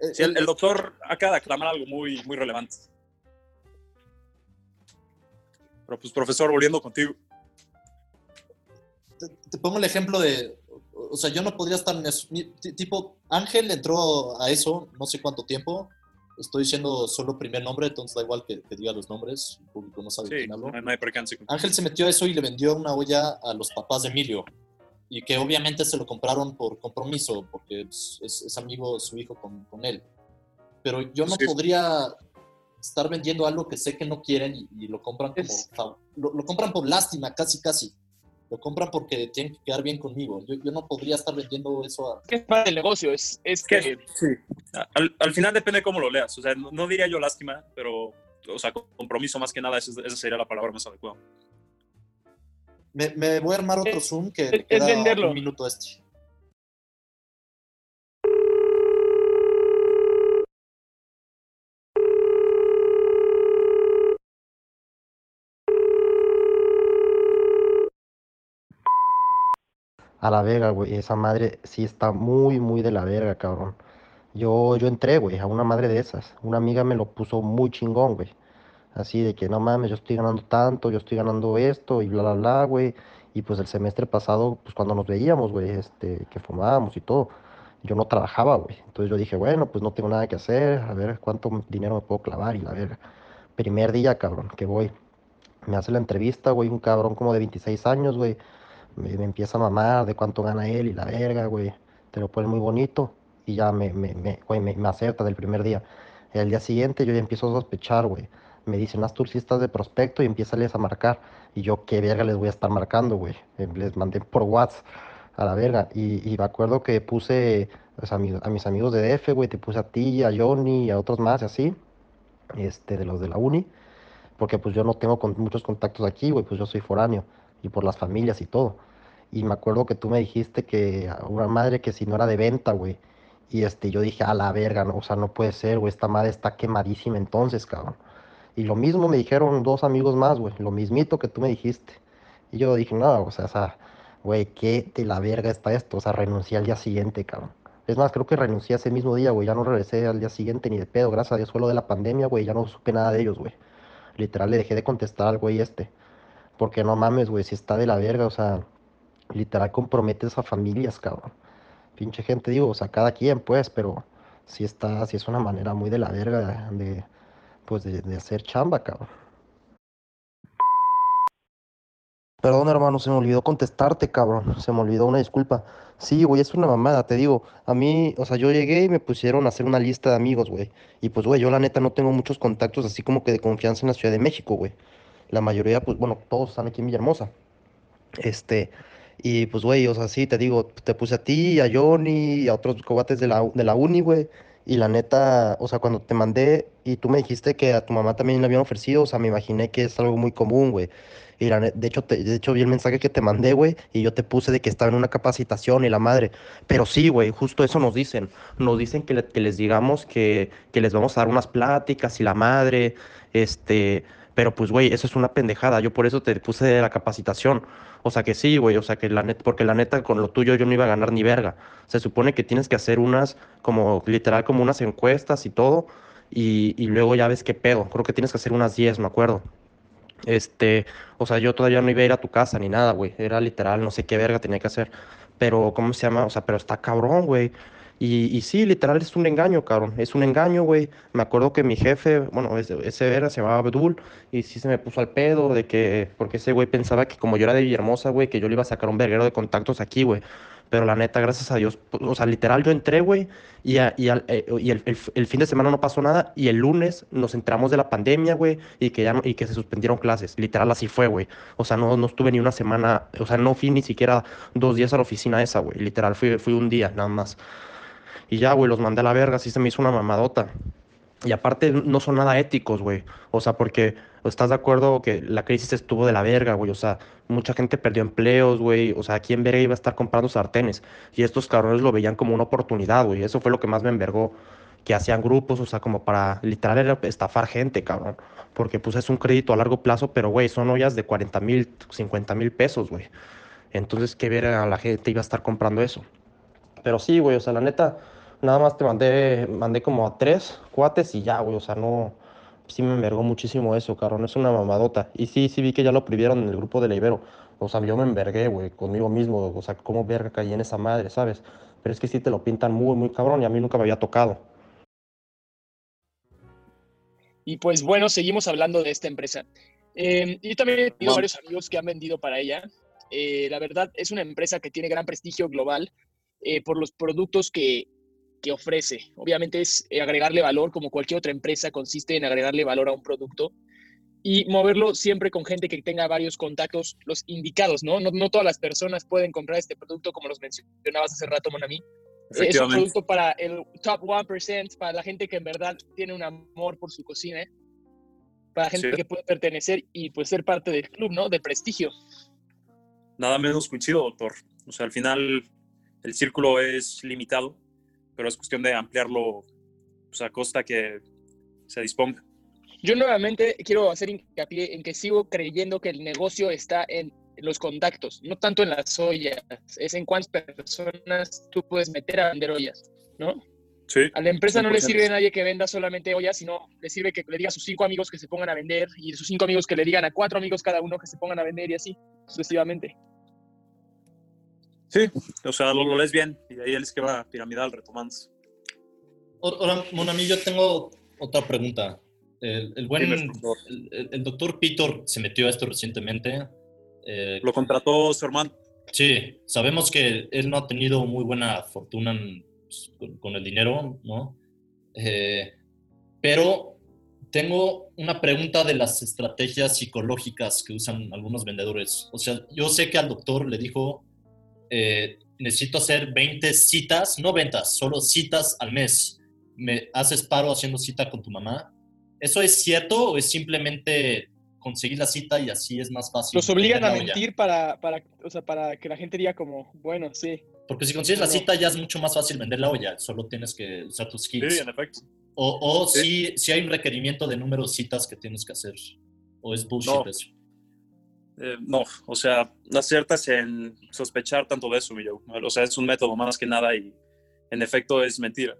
Eh, sí, el, el doctor acaba de aclamar algo muy, muy relevante. Pero pues, profesor, volviendo contigo. te, te pongo el ejemplo de, o sea, yo no podría estar en eso. Tipo, Ángel entró a eso no sé cuánto tiempo. Estoy diciendo solo primer nombre, entonces da igual que, que diga los nombres. El público no sabe Sí, quién no hay, no hay percance. Ángel se metió a eso y le vendió una olla a los papás de Emilio. Y que obviamente se lo compraron por compromiso, porque pues, es, es amigo su hijo con, con él. Pero yo no Sí. podría estar vendiendo algo que sé que no quieren y, y lo compran como Es- lo, lo compran por lástima, casi casi. Lo compran porque tienen que quedar bien conmigo. Yo, yo no podría estar vendiendo eso a... que es parte del negocio. Es, es Es que, que sí. Al, al final depende de cómo lo leas. O sea, no, no diría yo lástima, pero, o sea, compromiso más que nada, esa, esa sería la palabra más adecuada. Me, me voy a armar otro Zoom que es queda venderlo. un minuto este. A la verga, güey. Esa madre sí está muy, muy de la verga, cabrón. Yo, yo entré, güey, a una madre de esas. Una amiga me lo puso muy chingón, güey. Así de que no mames, yo estoy ganando tanto, yo estoy ganando esto y bla, bla, bla, güey. Y pues el semestre pasado, pues cuando nos veíamos, güey, este, que fumábamos y todo, yo no trabajaba, güey. Entonces yo dije, bueno, pues no tengo nada que hacer, a ver cuánto dinero me puedo clavar y la verga. Primer día, cabrón, que voy. Me hace la entrevista, güey, un cabrón como de 26 años, güey me, me empieza a mamar de cuánto gana él y la verga, güey. Te lo pone muy bonito y ya me, me, me, güey, me, me acerta del primer día. El día siguiente yo ya empiezo a sospechar, güey. Me dicen, haz tus listas de prospecto y empiezales a marcar. Y yo, ¿qué verga les voy a estar marcando, güey? Eh, Les mandé por WhatsApp a la verga. Y, y me acuerdo que puse pues, a, a mis amigos de DF, güey, te puse a ti, a Johnny y a otros más así, este, de los de la uni. Porque pues yo no tengo con, muchos contactos aquí, güey, pues yo soy foráneo y por las familias y todo. Y me acuerdo que tú me dijiste que una madre que si no era de venta, güey. Y este, yo dije, a la verga, no, o sea, no puede ser, güey, esta madre está quemadísima entonces, cabrón. Y lo mismo me dijeron dos amigos más, güey, lo mismito que tú me dijiste. Y yo dije, no, o sea, o sea, güey, qué de la verga está esto, o sea, renuncié al día siguiente, cabrón. Es más, creo que renuncié ese mismo día, güey, ya no regresé al día siguiente ni de pedo, gracias a Dios fue lo de la pandemia, güey, ya no supe nada de ellos, güey. Literal, le dejé de contestar al güey este. Porque no mames, güey, si está de la verga, o sea, literal comprometes a familias, cabrón. Pinche gente, digo, o sea, cada quien, pues, pero sí está, sí es una manera muy de la verga de, pues, de, de hacer chamba, cabrón. Perdón, hermano, se me olvidó contestarte, cabrón. Se me olvidó una disculpa. Sí, güey, es una mamada, te digo. A mí, o sea, yo llegué y me pusieron a hacer una lista de amigos, güey. Y pues, güey, yo la neta no tengo muchos contactos así como que de confianza en la Ciudad de México, güey. La mayoría, pues, bueno, todos están aquí en Villahermosa. Este, y pues, güey, o sea, sí, te digo, te puse a ti, a Johnny y a otros cobates de la, de la uni, güey. Y la neta, o sea, cuando te mandé y tú me dijiste que a tu mamá también le habían ofrecido, o sea, me imaginé que es algo muy común, güey. Y la net- de hecho, te- de hecho vi el mensaje que te mandé, güey, y yo te puse de que estaba en una capacitación y la madre. Pero sí, güey, justo eso nos dicen. Nos dicen que, le- que les digamos que, que les vamos a dar unas pláticas y la madre, este, Pero pues, güey, eso es una pendejada. Yo por eso te puse la capacitación. O sea que sí, güey, o sea que la neta, porque la neta con lo tuyo yo no iba a ganar ni verga. Se supone que tienes que hacer unas, como literal, como unas encuestas y todo, y, y luego ya ves qué pedo. Creo que tienes que hacer unas 10, me acuerdo. Este, o sea, yo todavía no iba a ir a tu casa ni nada, güey. Era literal, no sé qué verga tenía que hacer. Pero, ¿cómo se llama? O sea, pero está cabrón, güey. Y, y sí, literal es un engaño, cabrón. Es un engaño, güey. Me acuerdo que mi jefe, bueno, ese, ese era, se llamaba Abdul, y sí se me puso al pedo de que, porque ese güey pensaba que como yo era de Villahermosa, güey, que yo le iba a sacar un verguero de contactos aquí, güey. Pero la neta, gracias a Dios, o sea, literal yo entré, güey, y, a- y, al- eh, y el, el- fin de semana no pasó nada, y el lunes nos enteramos de la pandemia, güey, y que ya no- y que se suspendieron clases. Literal así fue, güey. O sea, no, no estuve ni una semana, o sea, no fui ni siquiera dos días a la oficina esa, güey. Literal, fui, fui un día, nada más. Y ya, güey, los mandé a la verga, así se me hizo una mamadota. Y aparte no son nada éticos, güey. O sea, porque estás de acuerdo que la crisis estuvo de la verga, güey. O sea, mucha gente perdió empleos, güey. O sea, ¿quién verga iba a estar comprando sartenes? Y estos cabrones lo veían como una oportunidad, güey. Eso fue lo que más me envergó. Que hacían grupos, o sea, como para literal era estafar gente, cabrón. Porque pues es un crédito a largo plazo, pero, güey, son ollas de 40 mil, 50 mil pesos, güey. Entonces, ¿qué verga la gente iba a estar comprando eso? Pero sí, güey, o sea, la neta, nada más te mandé, mandé como a tres cuates y ya, güey, o sea, no, sí me envergó muchísimo eso, cabrón, es una mamadota. Y sí, sí vi que ya lo prohibieron en el grupo de la Ibero. O sea, yo me envergué, güey, conmigo mismo, o sea, cómo verga caí en esa madre, ¿sabes? Pero es que sí te lo pintan muy, muy cabrón y a mí nunca me había tocado. Y pues bueno, seguimos hablando de esta empresa. Eh, yo también he tenido varios amigos que han vendido para ella. Eh, la verdad, es una empresa que tiene gran prestigio global eh, por los productos que, que ofrece. Obviamente es eh, agregarle valor, como cualquier otra empresa, consiste en agregarle valor a un producto y moverlo siempre con gente que tenga varios contactos, los indicados, ¿no? No, no todas las personas pueden comprar este producto, como los mencionabas hace rato, Monami. Es un producto para el top 1%, para la gente que en verdad tiene un amor por su cocina, para gente Sí. que puede pertenecer y pues ser parte del club, ¿no? Del prestigio. Nada menos coincido, doctor. O sea, al final el círculo es limitado, pero es cuestión de ampliarlo pues, a costa que se disponga. Yo nuevamente quiero hacer hincapié en que sigo creyendo que el negocio está en los contactos, no tanto en las ollas, es en cuántas personas tú puedes meter a vender ollas, ¿no? Sí. A la empresa no le 100%. sirve a nadie que venda solamente ollas, sino le sirve que le diga a sus cinco amigos que se pongan a vender y sus cinco amigos que le digan a cuatro amigos cada uno que se pongan a vender y así sucesivamente. Sí, o sea, lo, lo lees bien y de ahí el esquema piramidal retomándose. Ahora, Monami, yo tengo otra pregunta. El, el buen, el, el- el doctor Peter se metió a esto recientemente. Eh, Lo contrató su hermano. Sí, sabemos que él no ha tenido muy buena fortuna en- pues, con, con el dinero, ¿no? Eh, pero tengo una pregunta de las estrategias psicológicas que usan algunos vendedores. O sea, yo sé que al doctor le dijo, eh, necesito hacer 20 citas, no ventas, solo citas al mes. ¿Me haces paro haciendo cita con tu mamá? ¿Eso es cierto o es simplemente conseguir la cita y así es más fácil? Los obligan a mentir para, para, o sea, para que la gente diga como, bueno, sí. Porque si consigues la cita ya es mucho más fácil vender la olla, solo tienes que usar tus skills. Sí, en efecto. o o Sí. si, si hay un requerimiento de número de citas que tienes que hacer. O es bullshit No. eso. Eh, no, o sea, no aciertas en sospechar tanto de eso, mi Joe. O sea, es un método más que nada y en efecto es mentira.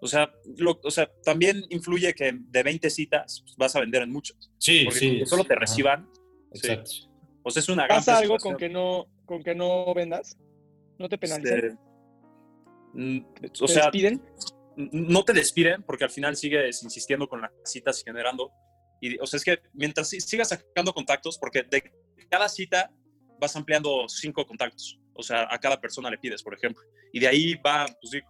O sea, lo- o sea también influye que de 20 citas pues, vas a vender en muchas. Sí, Porque sí. con solo te reciban, Exacto. o sea, es una gran ¿Pasa algo con que no, con que no vendas? ¿No te penalizan? Este, mm, ¿Te o sea, despiden? no te despiden porque al final sigues insistiendo con las citas y generando. Y, o sea, es que mientras si- sigas sacando contactos, porque de cada cita vas ampliando cinco contactos. O sea, a cada persona le pides, por ejemplo. Y de ahí va, pues digo,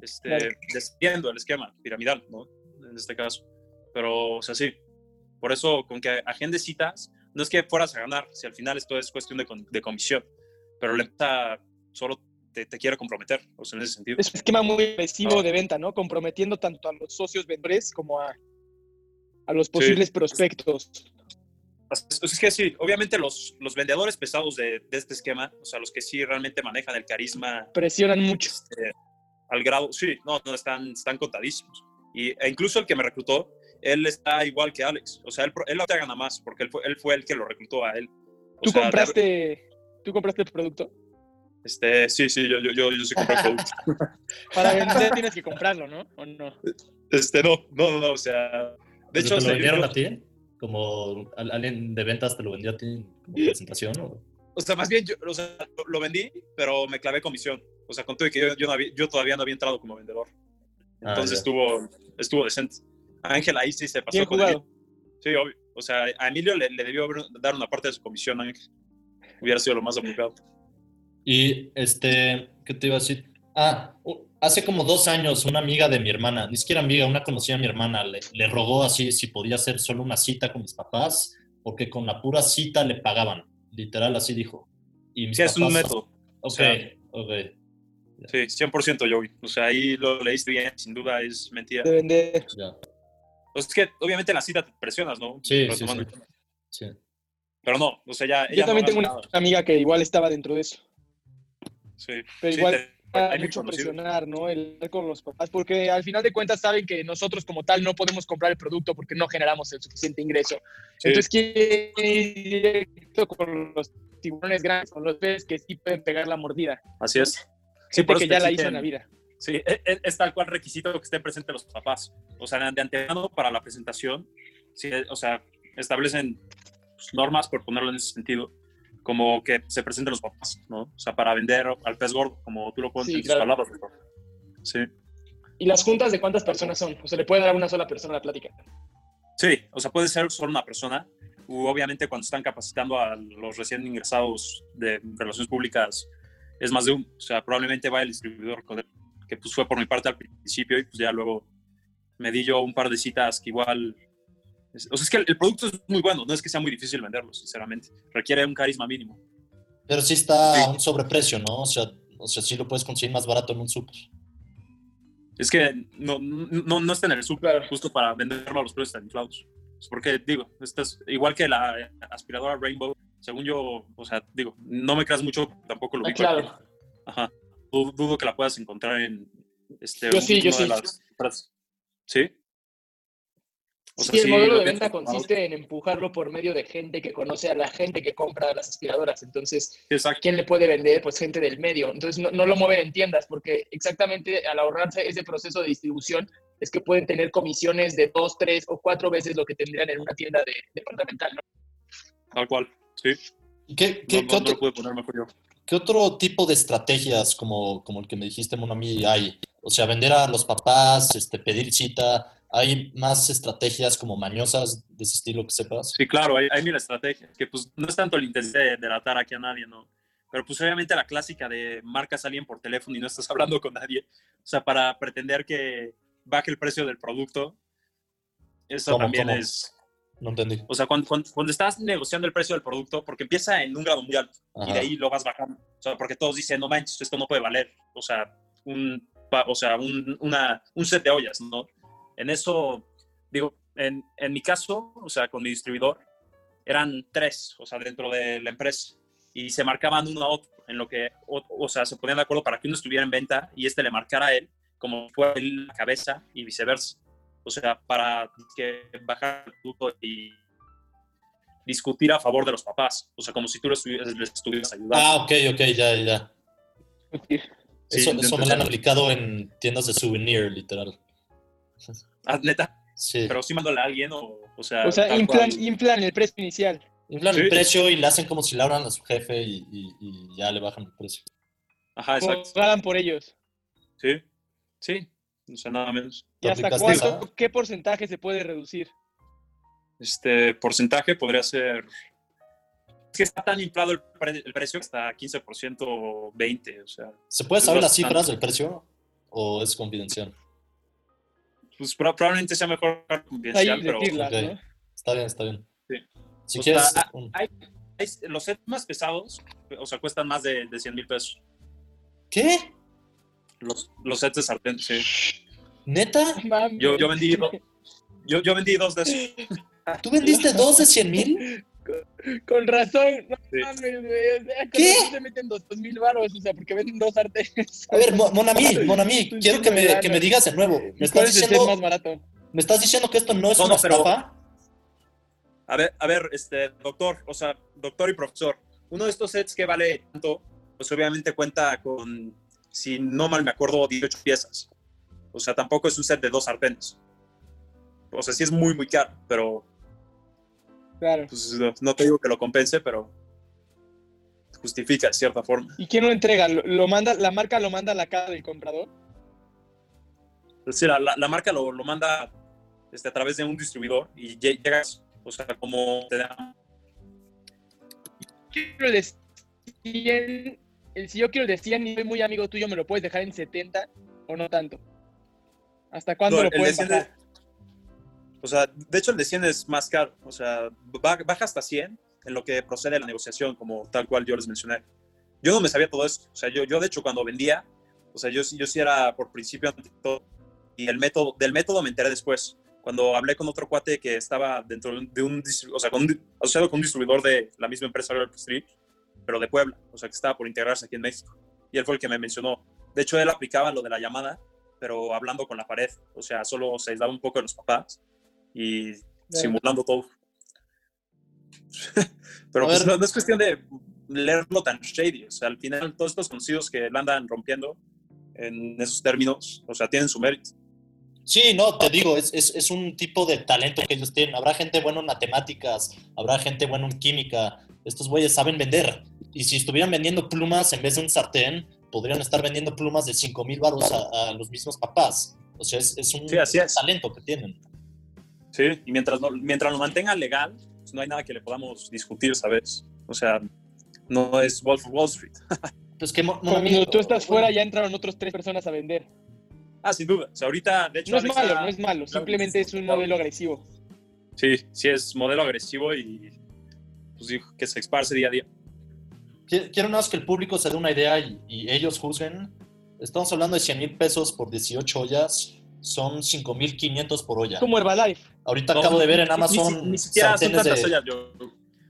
este, Claro. descendiendo el esquema piramidal, ¿no? En este caso. Pero, o sea, sí. Por eso, con que agendes citas, no es que fueras a ganar, si al final esto es cuestión de, de comisión. Pero la empresa solo te, te quiere comprometer, o sea, en ese sentido. Es un esquema muy agresivo de venta, ¿no? Comprometiendo tanto a los socios vendedores como a, a los posibles prospectos. Es, es que sí, obviamente los, los vendedores pesados de, de este esquema, o sea, los que sí realmente manejan el carisma Presionan mucho. este, al grado, sí, no, no, están, están contadísimos. Y, e incluso el que me reclutó, él está igual que Alex. O sea, él, él ahorita gana más porque él fue, él fue el que lo reclutó a él. O ¿Tú sea, compraste, ¿Tú compraste el producto? Este, sí, sí, yo, yo, yo, yo sí compré el producto. Para vender tienes que comprarlo, ¿no? ¿O no? Este, no, no, no, no, o sea, de hecho, ¿Te lo se- vendieron yo- a ti? ¿Como al- alguien de ventas te lo vendió a ti como presentación? O? o sea, más bien, yo, o sea, lo, vendí, pero me clavé comisión. O sea, conté que yo, yo, no había- yo todavía no había entrado como vendedor. Ah, Entonces estuvo, estuvo decente. Ángel ahí sí se pasó Bien con. Emilio. Sí, obvio. O sea, a Emilio le, le debió haber- dar una parte de su comisión, Ángel. Hubiera sido lo más apropiado. Y este, ¿qué te iba a decir? Ah, hace como dos años una amiga de mi hermana, ni siquiera amiga, una conocida de mi hermana, le, le rogó así si podía hacer solo una cita con mis papás, porque con la pura cita le pagaban. Literal, así dijo. Y mis Sí, es un método. Ok, sea, ok. Sí, 100% Joey. O sea, ahí lo leíste bien, sin duda es mentira. De vender. Ya. Pues es que obviamente en la cita te presionas, ¿no? Sí, sí, sí. sí. Pero no, o sea, ya. Yo no también tengo una nada. amiga que igual estaba dentro de eso. Sí. Pero Sí, igual te- hay mucho presionar, ¿no? El con los papás, porque al final de cuentas saben que nosotros como tal no podemos comprar el producto porque no generamos el suficiente ingreso. Sí. Entonces quieren ir directo con los tiburones grandes, con los peces que sí pueden pegar la mordida. Así es. Sí, Gente por eso que te ya la hizo en la vida. Sí, e- e- es, tal cual requisito que estén presentes los papás. O sea, de antemano para la presentación, sí, o sea, establecen pues, normas, por ponerlo en ese sentido, como que se presenten los papás, ¿no? O sea, para vender al pez gordo, como tú lo pones Sí, en tus claro. palabras. ¿no? Sí. ¿Y las juntas de cuántas personas son? O sea, le puede dar a una sola persona la plática. Sí, o sea, puede ser solo una persona. Obviamente, cuando están capacitando a los recién ingresados de relaciones públicas, es más de un. O sea, probablemente va el distribuidor, que pues fue por mi parte al principio y pues ya luego me di yo un par de citas que igual. Es- o sea, es que el, el producto es muy bueno, no es que sea muy difícil venderlo, sinceramente. Requiere un carisma mínimo. Pero sí está Sí. a un sobreprecio, ¿no? O sea, o sea, sí lo puedes conseguir más barato en un súper. Es que no, no, no está en el súper Claro. justo para venderlo a los precios tan inflados. Porque, digo, esta es igual que la aspiradora Rainbow, según yo, o sea, digo, no me creas mucho, tampoco lo Ah, vi. claro. Ajá. Dudo, dudo que la puedas encontrar en este. Yo sí, yo sí. las. ¿Sí? O sea, sí, el sí, modelo lo de venta consiste en empujarlo por medio de gente que conoce a la gente que compra las aspiradoras. Entonces, Exacto. ¿quién le puede vender? Pues gente del medio. Entonces, no, no lo mueven en tiendas porque exactamente al ahorrarse ese proceso de distribución es que pueden tener comisiones de dos, tres o cuatro veces lo que tendrían en una tienda de, departamental. ¿no? Tal cual. Sí. ¿Y ¿Qué, qué, No, qué no, no otro, lo pude poner mejor yo. qué otro tipo de estrategias como, como el que me dijiste, Monami, hay? O sea, vender a los papás, este, pedir cita. ¿Hay más estrategias como mañosas de ese estilo que sepas? Sí, claro, hay, hay mil estrategias, que pues no es tanto el interés de delatar aquí a nadie, ¿no? Pero pues obviamente la clásica de marcas a alguien por teléfono y no estás hablando con nadie, o sea, para pretender que baje el precio del producto, eso ¿Cómo, también cómo? es, No entendí. o sea, cuando, cuando, cuando estás negociando el precio del producto, porque empieza en un grado muy alto y Ajá. de ahí lo vas bajando, o sea, porque todos dicen, no manches, esto no puede valer, o sea, un, o sea, un, una, un set de ollas, ¿no? En eso, digo, en, en mi caso, o sea, con mi distribuidor, eran tres, o sea, dentro de la empresa, y se marcaban uno a otro, en lo que, o, o sea, se ponían de acuerdo para que uno estuviera en venta y este le marcara a él como fue él la cabeza y viceversa. O sea, para que bajar el producto y discutir a favor de los papás, o sea, como si tú les estuvieras, les estuvieras ayudando. Ah, ok, ok, ya, ya. Sí, Eso, eso me lo han aplicado en tiendas de souvenir, literal. Neta, Sí. pero sí mándole a alguien o, o sea, O sea, cual. inflan el precio inicial. Inflan Sí. el precio y le hacen como si le abran a su jefe y, y- y ya le bajan el precio. Ajá, exacto. Pagan por ellos. Sí, sí, o sea, nada menos. ¿Y ¿Te hasta cuánto? ¿Qué porcentaje se puede reducir? Este porcentaje podría ser. Es que está tan inflado el, pre- el precio que está 15% o 20%, o sea, ¿Se puede saber las cifras del precio o es confidencial? Pues pro- probablemente sea mejor Ahí confidencial, pero. Está bien, está bien. Sí. Si O quieres, sea, un- hay- los sets más pesados, o sea, cuestan más de, de 100 mil pesos. ¿qué? Los, los sets de sartén, sí. ¿Neta? Yo, yo, vendí, yo, yo vendí dos de esos. ¿Tú vendiste dos de 100 mil? Con razón. No Sí. mames, güey. O sea, ¿Qué? se meten dos mil baros, o sea, porque venden dos sartenes. A ver, Mo- Monami, Monami, quiero que me, diciendo que me digas de nuevo. ¿Me ¿Cuál estás diciendo, más barato? ¿Me estás diciendo que esto no es No, una no, pero- estafa? A ver, a ver, este, doctor, o sea, doctor y profesor, uno de estos sets que vale tanto, pues obviamente cuenta con, si no mal me acuerdo, 18 piezas. O sea, tampoco es un set de dos sartenes. O sea, sí es muy, muy caro, pero Claro. pues, no, no te digo que lo compense, pero justifica de cierta forma. ¿Y quién lo entrega? ¿Lo, lo manda, ¿La marca lo manda a la casa del comprador? Es decir, la, la- la marca lo, lo manda este, a través de un distribuidor y lle- llegas, o sea, como te da Quiero el de 100, el, si yo quiero el de 100 y soy muy amigo tuyo, ¿me lo puedes dejar en 70 o no tanto? ¿Hasta cuándo No, lo el de pueden 100 bajar? O sea, de hecho el de 100 es más caro. O sea, ba- baja hasta 100 en lo que procede la negociación, como tal cual yo les mencioné. Yo no me sabía todo eso. O sea, yo, yo de hecho cuando vendía, o sea, yo, yo sí era por principio ante todo. Y el método, del método me enteré después. Cuando hablé con otro cuate que estaba dentro de un, o sea, con asociado con un distribuidor de la misma empresa Street, pero de Puebla, o sea, que estaba por integrarse aquí en México. Y él fue el que me mencionó. De hecho, él aplicaba lo de la llamada, pero hablando con la pared. O sea, solo se aislaba un poco de los papás y simulando todo. pero pues, no, no es cuestión de leerlo tan shady. O sea, al final, todos estos conocidos que la andan rompiendo en esos términos, o sea, tienen su mérito. Sí, no, te digo, es, es, es un tipo de talento que ellos tienen. Habrá gente buena en matemáticas, habrá gente buena en química. Estos güeyes saben vender. Y si estuvieran vendiendo plumas en vez de un sartén, podrían estar vendiendo plumas de 5 mil baros a, a los mismos papás. O sea, es, es un Sí, así es. talento que tienen. Sí, y mientras, no, mientras lo mantengan legal, pues no hay nada que le podamos discutir, ¿sabes? O sea, no es Wolf of Wall Street. Pues que Cuando tú estás fuera ya entraron otros tres personas a vender. Ah, sin duda. O sea, ahorita, de hecho, No es Alexa- malo, no es malo, simplemente es un modelo agresivo. Sí, sí es modelo agresivo y pues dijo que se esparce día a día. Qui- Quiero nada más que el público se dé una idea y, y ellos juzguen. Estamos hablando de 100 mil pesos por 18 ollas. Son 5 mil 500 por olla. Como Herbalife. Ahorita No, acabo de ver en ni- Amazon Ni, ni siquiera son tantas de... ollas. Yo,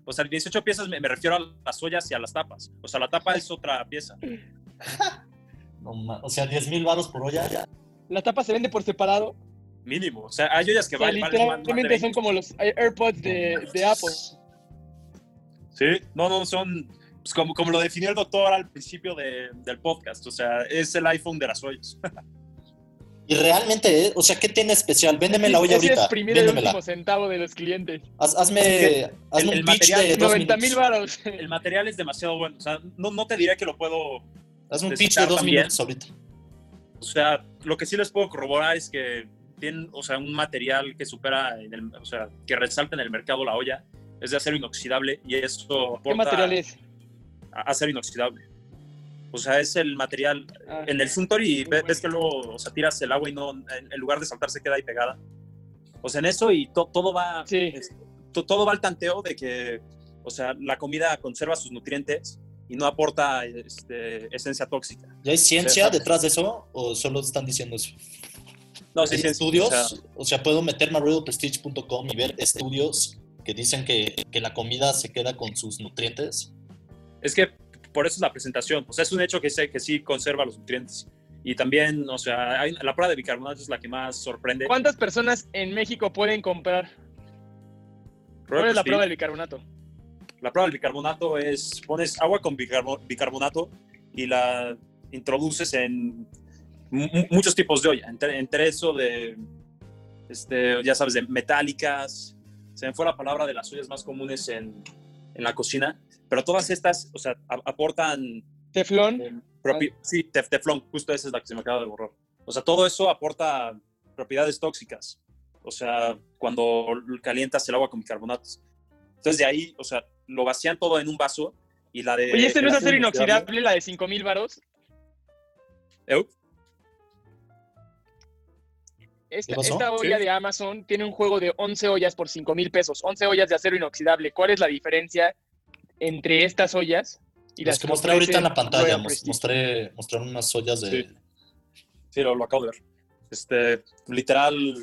o sea, 18 piezas me, me refiero a las ollas y a las tapas. O sea, la tapa es otra pieza. No o sea, 10 mil baros por olla. ya. La tapa se vende por separado. Mínimo. O sea, hay ollas que O sea, valen, literalmente 20. son como los AirPods de, de Apple. Sí, no, no, son pues, como, como lo definió el doctor al principio de- del podcast. O sea, es el iPhone de las ollas. Y realmente, ¿eh? o sea, ¿qué tiene especial? Véndeme la olla Así ahorita. exprimir el último centavo de los clientes. Haz- hazme hazme el un pitch material- de dos 90 mil varos. El material es demasiado bueno. O sea, no, no te diría que lo puedo Hazme un pitch de dos también. minutos ahorita. O sea, lo que sí les puedo corroborar es que tienen, o sea, un material que supera, en el, o sea, que resalta en el mercado la olla, es de acero inoxidable y eso aporta ¿Qué material es? a- acero inoxidable. O sea, es el material Ah, en el Suntory ve- ves que luego, o sea, tiras el agua y no, en, en lugar de saltar se queda ahí pegada. O sea, en eso y to- todo va, Sí. es- to- todo va al tanteo de que, o sea, la comida conserva sus nutrientes y no aporta este, esencia tóxica. ¿Ya hay ciencia Sí. detrás de eso o solo están diciendo eso? No, ¿Hay sí, estudios? o sea, O sea, puedo meterme a royalprestige.com y ver estudios que dicen que, que la comida se queda con sus nutrientes. Es que por eso es la presentación. O sea, es un hecho que sé que sí conserva los nutrientes. Y también, o sea, hay- la prueba de bicarbonato es la que más sorprende. ¿Cuántas personas en México pueden comprar? ¿Cuál es la prueba del bicarbonato? La prueba del bicarbonato es, pones agua con bicarbo- bicarbonato y la introduces en mu- mu- muchos tipos de olla. Entre, entre eso de, este, ya sabes, de metálicas. Se me fue la palabra de las ollas más comunes en, en la cocina. Pero todas estas, o sea, aportan Teflón. Eh, propi- sí, tef- teflón, justo esa es la que se me acaba de borrar. O sea, todo eso aporta propiedades tóxicas. O sea, cuando calientas el agua con bicarbonatos. Entonces, de ahí, o sea, lo vacían todo en un vaso y la de. Oye, ¿este no es acero inoxidable, la de 5000 varos? ¿Eu? Esta, ¿Qué pasó? esta olla Sí. de Amazon tiene un juego de 11 ollas por 5 mil pesos. 11 ollas de acero inoxidable. ¿Cuál es la diferencia entre estas ollas y Las las que mostré ahorita en la pantalla, mos- mostré, mostraron unas ollas de... Sí. Sí, lo, lo acabo de ver. Este, literal.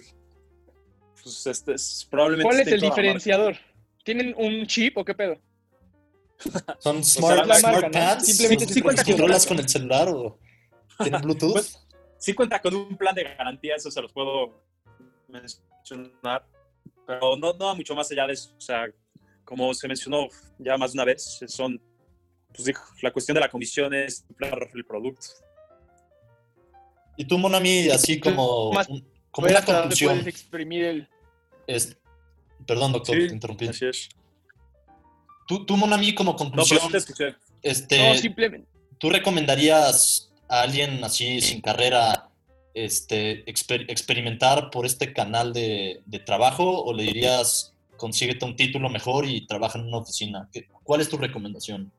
Pues este es probablemente. ¿Cuál es el diferenciador? ¿Tienen un chip o qué pedo? Son la smart, marca, smart ¿no? Simplemente ¿Los- se los cuenta controlas con el celular o tienen Bluetooth? Pues, Sí cuenta con un plan de garantía, eso se los puedo mencionar, pero no, no va mucho más allá de eso. O sea, como se mencionó ya más de una vez, son, pues dijo, la cuestión de la comisión es el producto. Y tú, Monami, así como, Más- como una conclusión. puedes exprimir el... es- perdón, doctor, Sí, te interrumpí. Así es. Tú, tú, Monami, como No, conclusión, te este, No, simplemente... ¿tú recomendarías a alguien así sin carrera este, exper- experimentar por este canal de, de trabajo o le dirías consíguete un título mejor y trabaja en una oficina? ¿Qué- ¿Cuál es tu recomendación?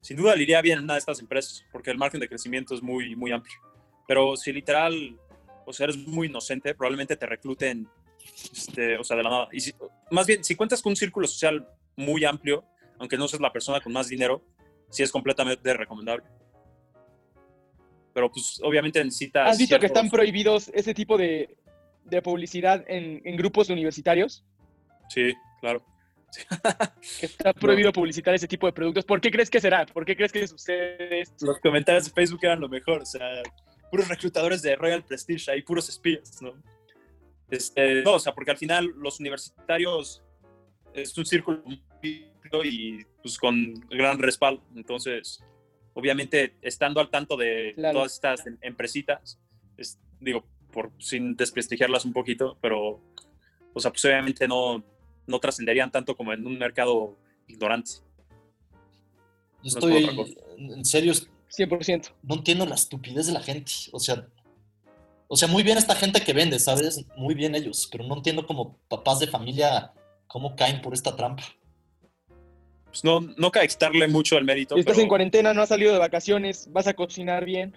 Sin duda le iría bien en una de estas empresas, porque el margen de crecimiento es muy, muy amplio. Pero si literal, o sea, eres muy inocente, probablemente te recluten, este, o sea, de la nada. Y si- más bien, si cuentas con un círculo social muy amplio, aunque no seas la persona con más dinero, sí es completamente recomendable. Pero pues obviamente necesitas... ¿Has visto que están prohibidos ese tipo de, de publicidad en, en grupos universitarios? Sí, claro. Que está prohibido publicitar ese tipo de productos. ¿Por qué crees que será? ¿Por qué crees que sucede esto? Los comentarios de Facebook eran lo mejor, o sea, puros reclutadores de Royal Prestige, ahí puros espías, ¿no? Este, no, o sea, porque al final los universitarios es un círculo y pues con gran respaldo, entonces, obviamente, estando al tanto de Claro. todas estas em- empresitas, es- digo, por, sin desprestigiarlas un poquito, pero, o sea, pues obviamente no, no trascenderían tanto como en un mercado ignorante. Yo No estoy, en serio, 100%. no entiendo la estupidez de la gente. O sea, o sea, muy bien esta gente que vende, ¿sabes? Muy bien ellos, pero no entiendo como papás de familia cómo caen por esta trampa. Pues no, no cabe quitarle mucho el mérito. Estás pero en cuarentena, no has salido de vacaciones, vas a cocinar bien.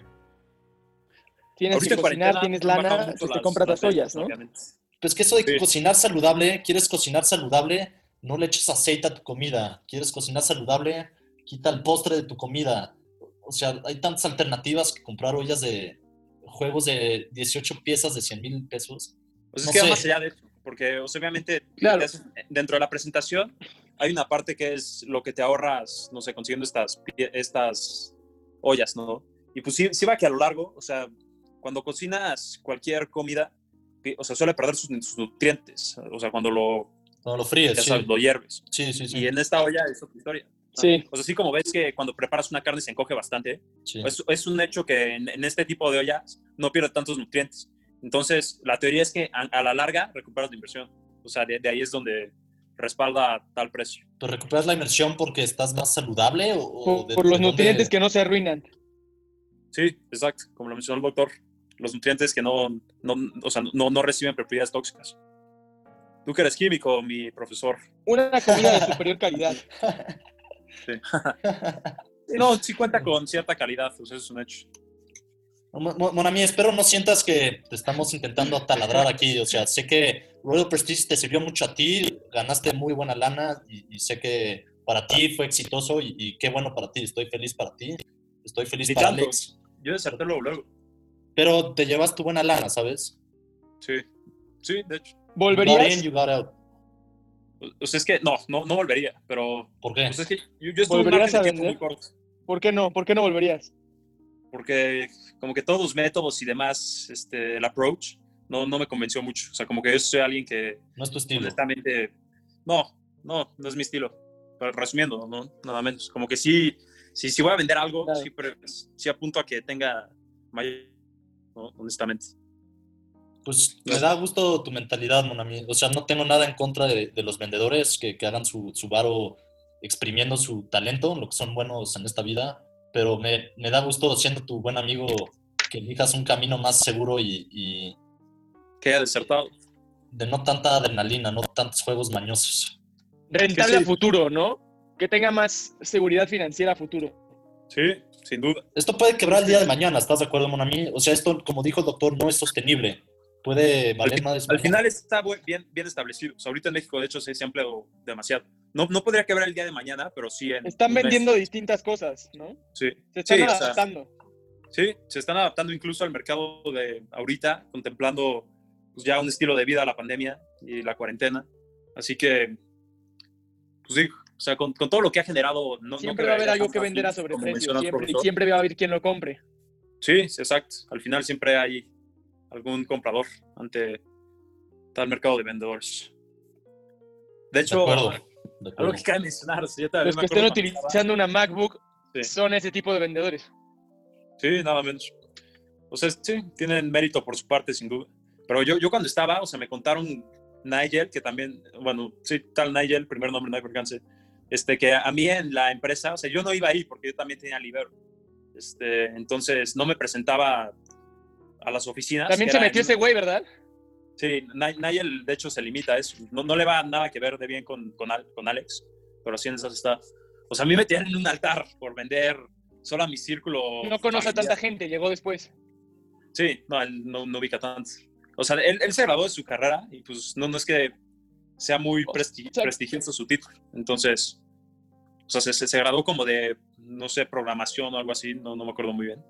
Tienes ahorita que cocinar, tienes lana, te compras las las ollas, ¿no? obviamente. Pues que eso de Sí. cocinar saludable, quieres cocinar saludable, no le eches aceite a tu comida. Quieres cocinar saludable, quita el postre de tu comida. O sea, hay tantas alternativas que comprar ollas de juegos de 18 piezas de 100 mil pesos. Pues es No que va sé. más allá de eso, porque o sea, obviamente Claro. dentro de la presentación hay una parte que es lo que te ahorras, no sé, consiguiendo estas, estas ollas, ¿no? Y pues sí, sí va que a lo largo, o sea, cuando cocinas cualquier comida, o sea, suele perder sus, sus nutrientes, o sea, cuando lo, No lo fríes, ya sí. sabes, lo hierves. Sí, sí, sí. Y en esta olla es otra historia. Sí. O sea, así como ves que cuando preparas una carne se encoge bastante, sí. es, es un hecho que en, en este tipo de ollas no pierde tantos nutrientes. Entonces, la teoría es que a, a la larga recuperas la inversión. O sea, de, de ahí es donde respalda tal precio. ¿Pero recuperas la inversión porque estás más saludable o, o Por, de- por los de dónde- nutrientes que no se arruinan. Sí, exacto, como lo mencionó el doctor. Los nutrientes que no, no, o sea, no, no reciben propiedades tóxicas. Tú que eres químico, mi profesor. Una comida de superior calidad. No, sí cuenta con cierta calidad, sea, eso es un hecho. Mo- Mo- Monami, espero no sientas que te estamos intentando taladrar aquí. O sea, sé que Royal Prestige te sirvió mucho a ti, ganaste muy buena lana y, y sé que para ti fue exitoso y, y qué bueno para ti. Estoy feliz para ti. Estoy feliz Ni para tanto. Alex. Yo deserté luego, luego. Pero te llevas tu buena lana, ¿sabes? Sí, sí, de hecho. ¿Volverías? in, you got out. O sea, es que no, no, no volvería, pero ¿Por qué? pues es que yo, yo estuve en un ¿Volverías margen a de tiempo muy corto. ¿Por qué no? ¿Por qué no volverías? porque como que todos los métodos y demás, este, el approach, no, no me convenció mucho. O sea, como que yo soy alguien que, No es tu estilo. honestamente, no, no, no es mi estilo. Pero resumiendo, ¿no? Nada menos. Como que sí, sí, si voy a vender algo, Claro. sí, pero sí apunto a que tenga mayor, ¿no? honestamente. Pues me da gusto tu mentalidad, Monami. O sea, no tengo nada en contra de, de los vendedores que, que hagan su, su varo exprimiendo su talento, lo que son buenos en esta vida, pero me, me da gusto, siendo tu buen amigo, que elijas un camino más seguro y, y Que haya desertado. de no tanta adrenalina, no tantos juegos mañosos. Rentable sí. a futuro, ¿no? Que tenga más seguridad financiera a futuro. Sí, sin duda. Esto puede quebrar el día de mañana, ¿estás de acuerdo, Monami? O sea, esto, como dijo el doctor, no es sostenible. Puede Al, valer fi- más. al final está bien, bien establecido. O sea, ahorita en México, de hecho, se se ha empleado demasiado. No, no podría quebrar el día de mañana, pero sí en... Están mes. vendiendo distintas cosas, ¿no? Sí, Se están Sí, o sea, adaptando. Sí, se están adaptando incluso al mercado de ahorita, contemplando pues, ya un estilo de vida a la pandemia y la cuarentena. Así que, pues sí, sea, con, con todo lo que ha generado... No, siempre no va a haber algo que vender a sobreprecio. Siempre, y siempre va a haber quien lo compre. Sí, exacto. Al final siempre hay algún comprador ante el mercado de vendedores. De De hecho, acuerdo. de algo acuerdo. que cabe mencionar, todavía Los me que acuerdo estén utilizando una MacBook Sí. son ese tipo de vendedores. Sí, nada menos. O sea, sí, tienen mérito por su parte, sin duda. Pero yo, yo cuando estaba, o sea, me contaron Nigel, que también, bueno, sí, tal Nigel, primer nombre, Nigel Gance, este, que a mí en la empresa, o sea, yo no iba ahí porque yo también tenía Libero. Este, entonces, no me presentaba a las oficinas. También se metió en- ese güey, ¿verdad? Sí, Ni- Nigel, de hecho, se limita a eso. No, no le va nada que ver de bien con, con, con Alex, pero así en esas está. O sea, a mí me tienen en un altar por vender solo a mi círculo. No conoce a familiar. tanta gente, llegó después. Sí, no, él no, no ubica tanto. O sea, él, él se graduó de su carrera y pues no, no es que sea muy presti- sea- prestigioso su título. Entonces, o sea, se, se, graduó como de, no sé, programación o algo así, no, no me acuerdo muy bien.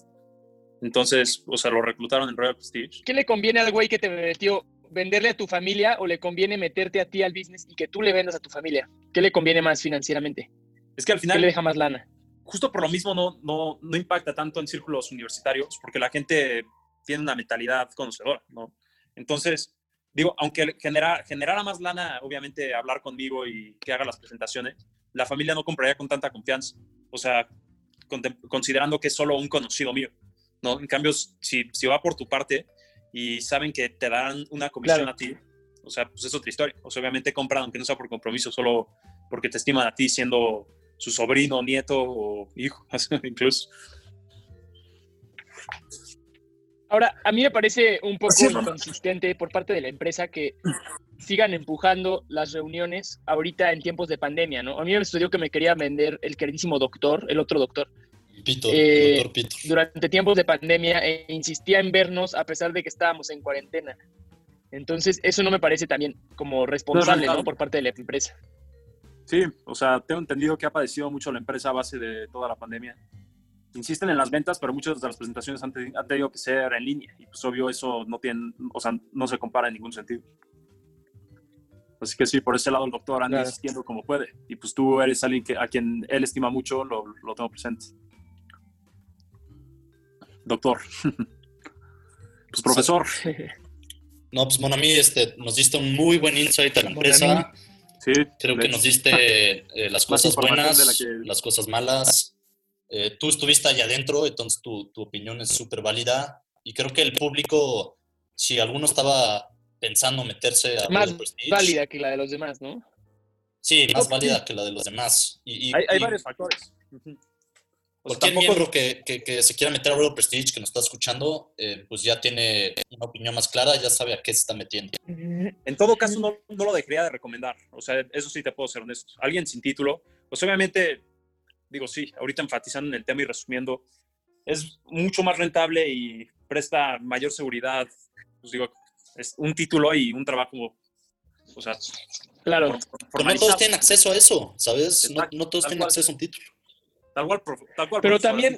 Entonces, o sea, lo reclutaron en Royal Prestige. ¿Qué le conviene al güey que te metió? ¿Venderle a tu familia o le conviene meterte a ti al business y que tú le vendas a tu familia? ¿Qué le conviene más financieramente? Es que al ¿Qué final, le deja más lana? justo por lo mismo, no, no, no impacta tanto en círculos universitarios, porque la gente tiene una mentalidad conocedora, ¿no? Entonces, digo, aunque genera, generara más lana, obviamente, hablar conmigo y que haga las presentaciones, la familia no compraría con tanta confianza. O sea, considerando que es solo un conocido mío, ¿no? En cambio, si, si va por tu parte y saben que te dan una comisión Claro. a ti, o sea, pues es otra historia. O sea, obviamente compran, aunque no sea por compromiso, solo porque te estiman a ti siendo su sobrino, nieto o hijo, incluso. Ahora, a mí me parece un poco Sí, mamá. inconsistente por parte de la empresa que sigan empujando las reuniones ahorita en tiempos de pandemia, ¿no? A mí me estudió que me quería vender el queridísimo doctor, el otro doctor, Pito, Eh, doctor Pito. durante tiempos de pandemia e insistía en vernos a pesar de que estábamos en cuarentena. Entonces, eso no me parece también como responsable. ¿no? Por parte de la empresa. Sí, o sea, tengo entendido que ha padecido mucho la empresa a base de toda la pandemia. Insisten en las ventas, pero muchas de las presentaciones han tenido que ser en línea. Y pues obvio eso no tiene, o sea, no se compara en ningún sentido. Así que sí, por ese lado el doctor anda Claro. insistiendo como puede. Y pues tú eres alguien que, a quien él estima mucho, lo, lo tengo presente. Doctor. pues profesor. No, pues Monami, este, nos diste un muy buen insight a la empresa. Sí, Creo que nos diste eh, las cosas buenas, la que- las cosas malas. Eh, tú estuviste allá adentro, entonces tu, tu opinión es súper válida. Y creo que el público, si alguno estaba pensando meterse a Más Prestige, válida que la de los demás, ¿no? Sí, más válida que la de los demás. Y, y- Hay, hay y varios factores. Cualquier tampoco- miembro que, que- que se quiera meter a Royal Prestige, que nos está escuchando, eh, pues ya tiene una opinión más clara, ya sabe a qué se está metiendo. En todo caso, no, no lo dejaría de recomendar. O sea, eso sí te puedo ser honesto. Alguien sin título, pues obviamente, digo, sí, ahorita enfatizando en el tema y resumiendo, es mucho más rentable y presta mayor seguridad. Pues digo, es un título y un trabajo, o sea, Claro. no todos tienen acceso a eso, ¿sabes? No, no todos tienen cual. acceso a un título. Tal cual, tal cual, Pero también-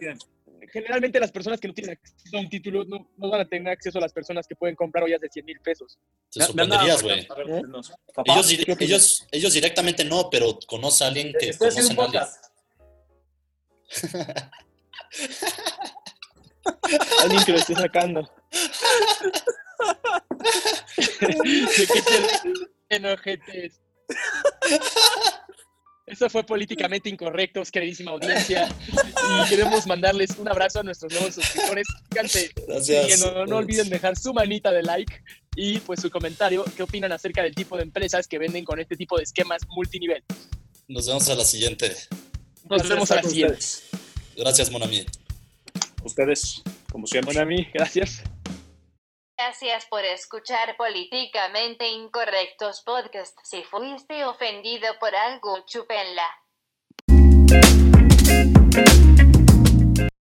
Generalmente las personas que no tienen acceso a un título no, no van a tener acceso a las personas que pueden comprar ollas de 100 mil pesos. Te sorprenderías, güey. ¿Eh? Ellos, dire- ¿qué opinas? ellos, ellos directamente no, pero conoce a alguien que estoy conocen a alguien. Alguien que lo esté sacando. ¿De qué te enojetes? Eso fue políticamente incorrecto, queridísima audiencia. Y queremos mandarles un abrazo a nuestros nuevos suscriptores. Fíjense, Gracias. siguiendo, no olviden dejar su manita de like y pues su comentario. ¿Qué opinan acerca del tipo de empresas que venden con este tipo de esquemas multinivel? Nos vemos a la siguiente. Nos vemos a la siguiente. ustedes. Gracias, Monami. Ustedes, como siempre. Mí, gracias. Gracias por escuchar Políticamente Incorrectos Podcast. Si fuiste ofendido por algo, chúpenla.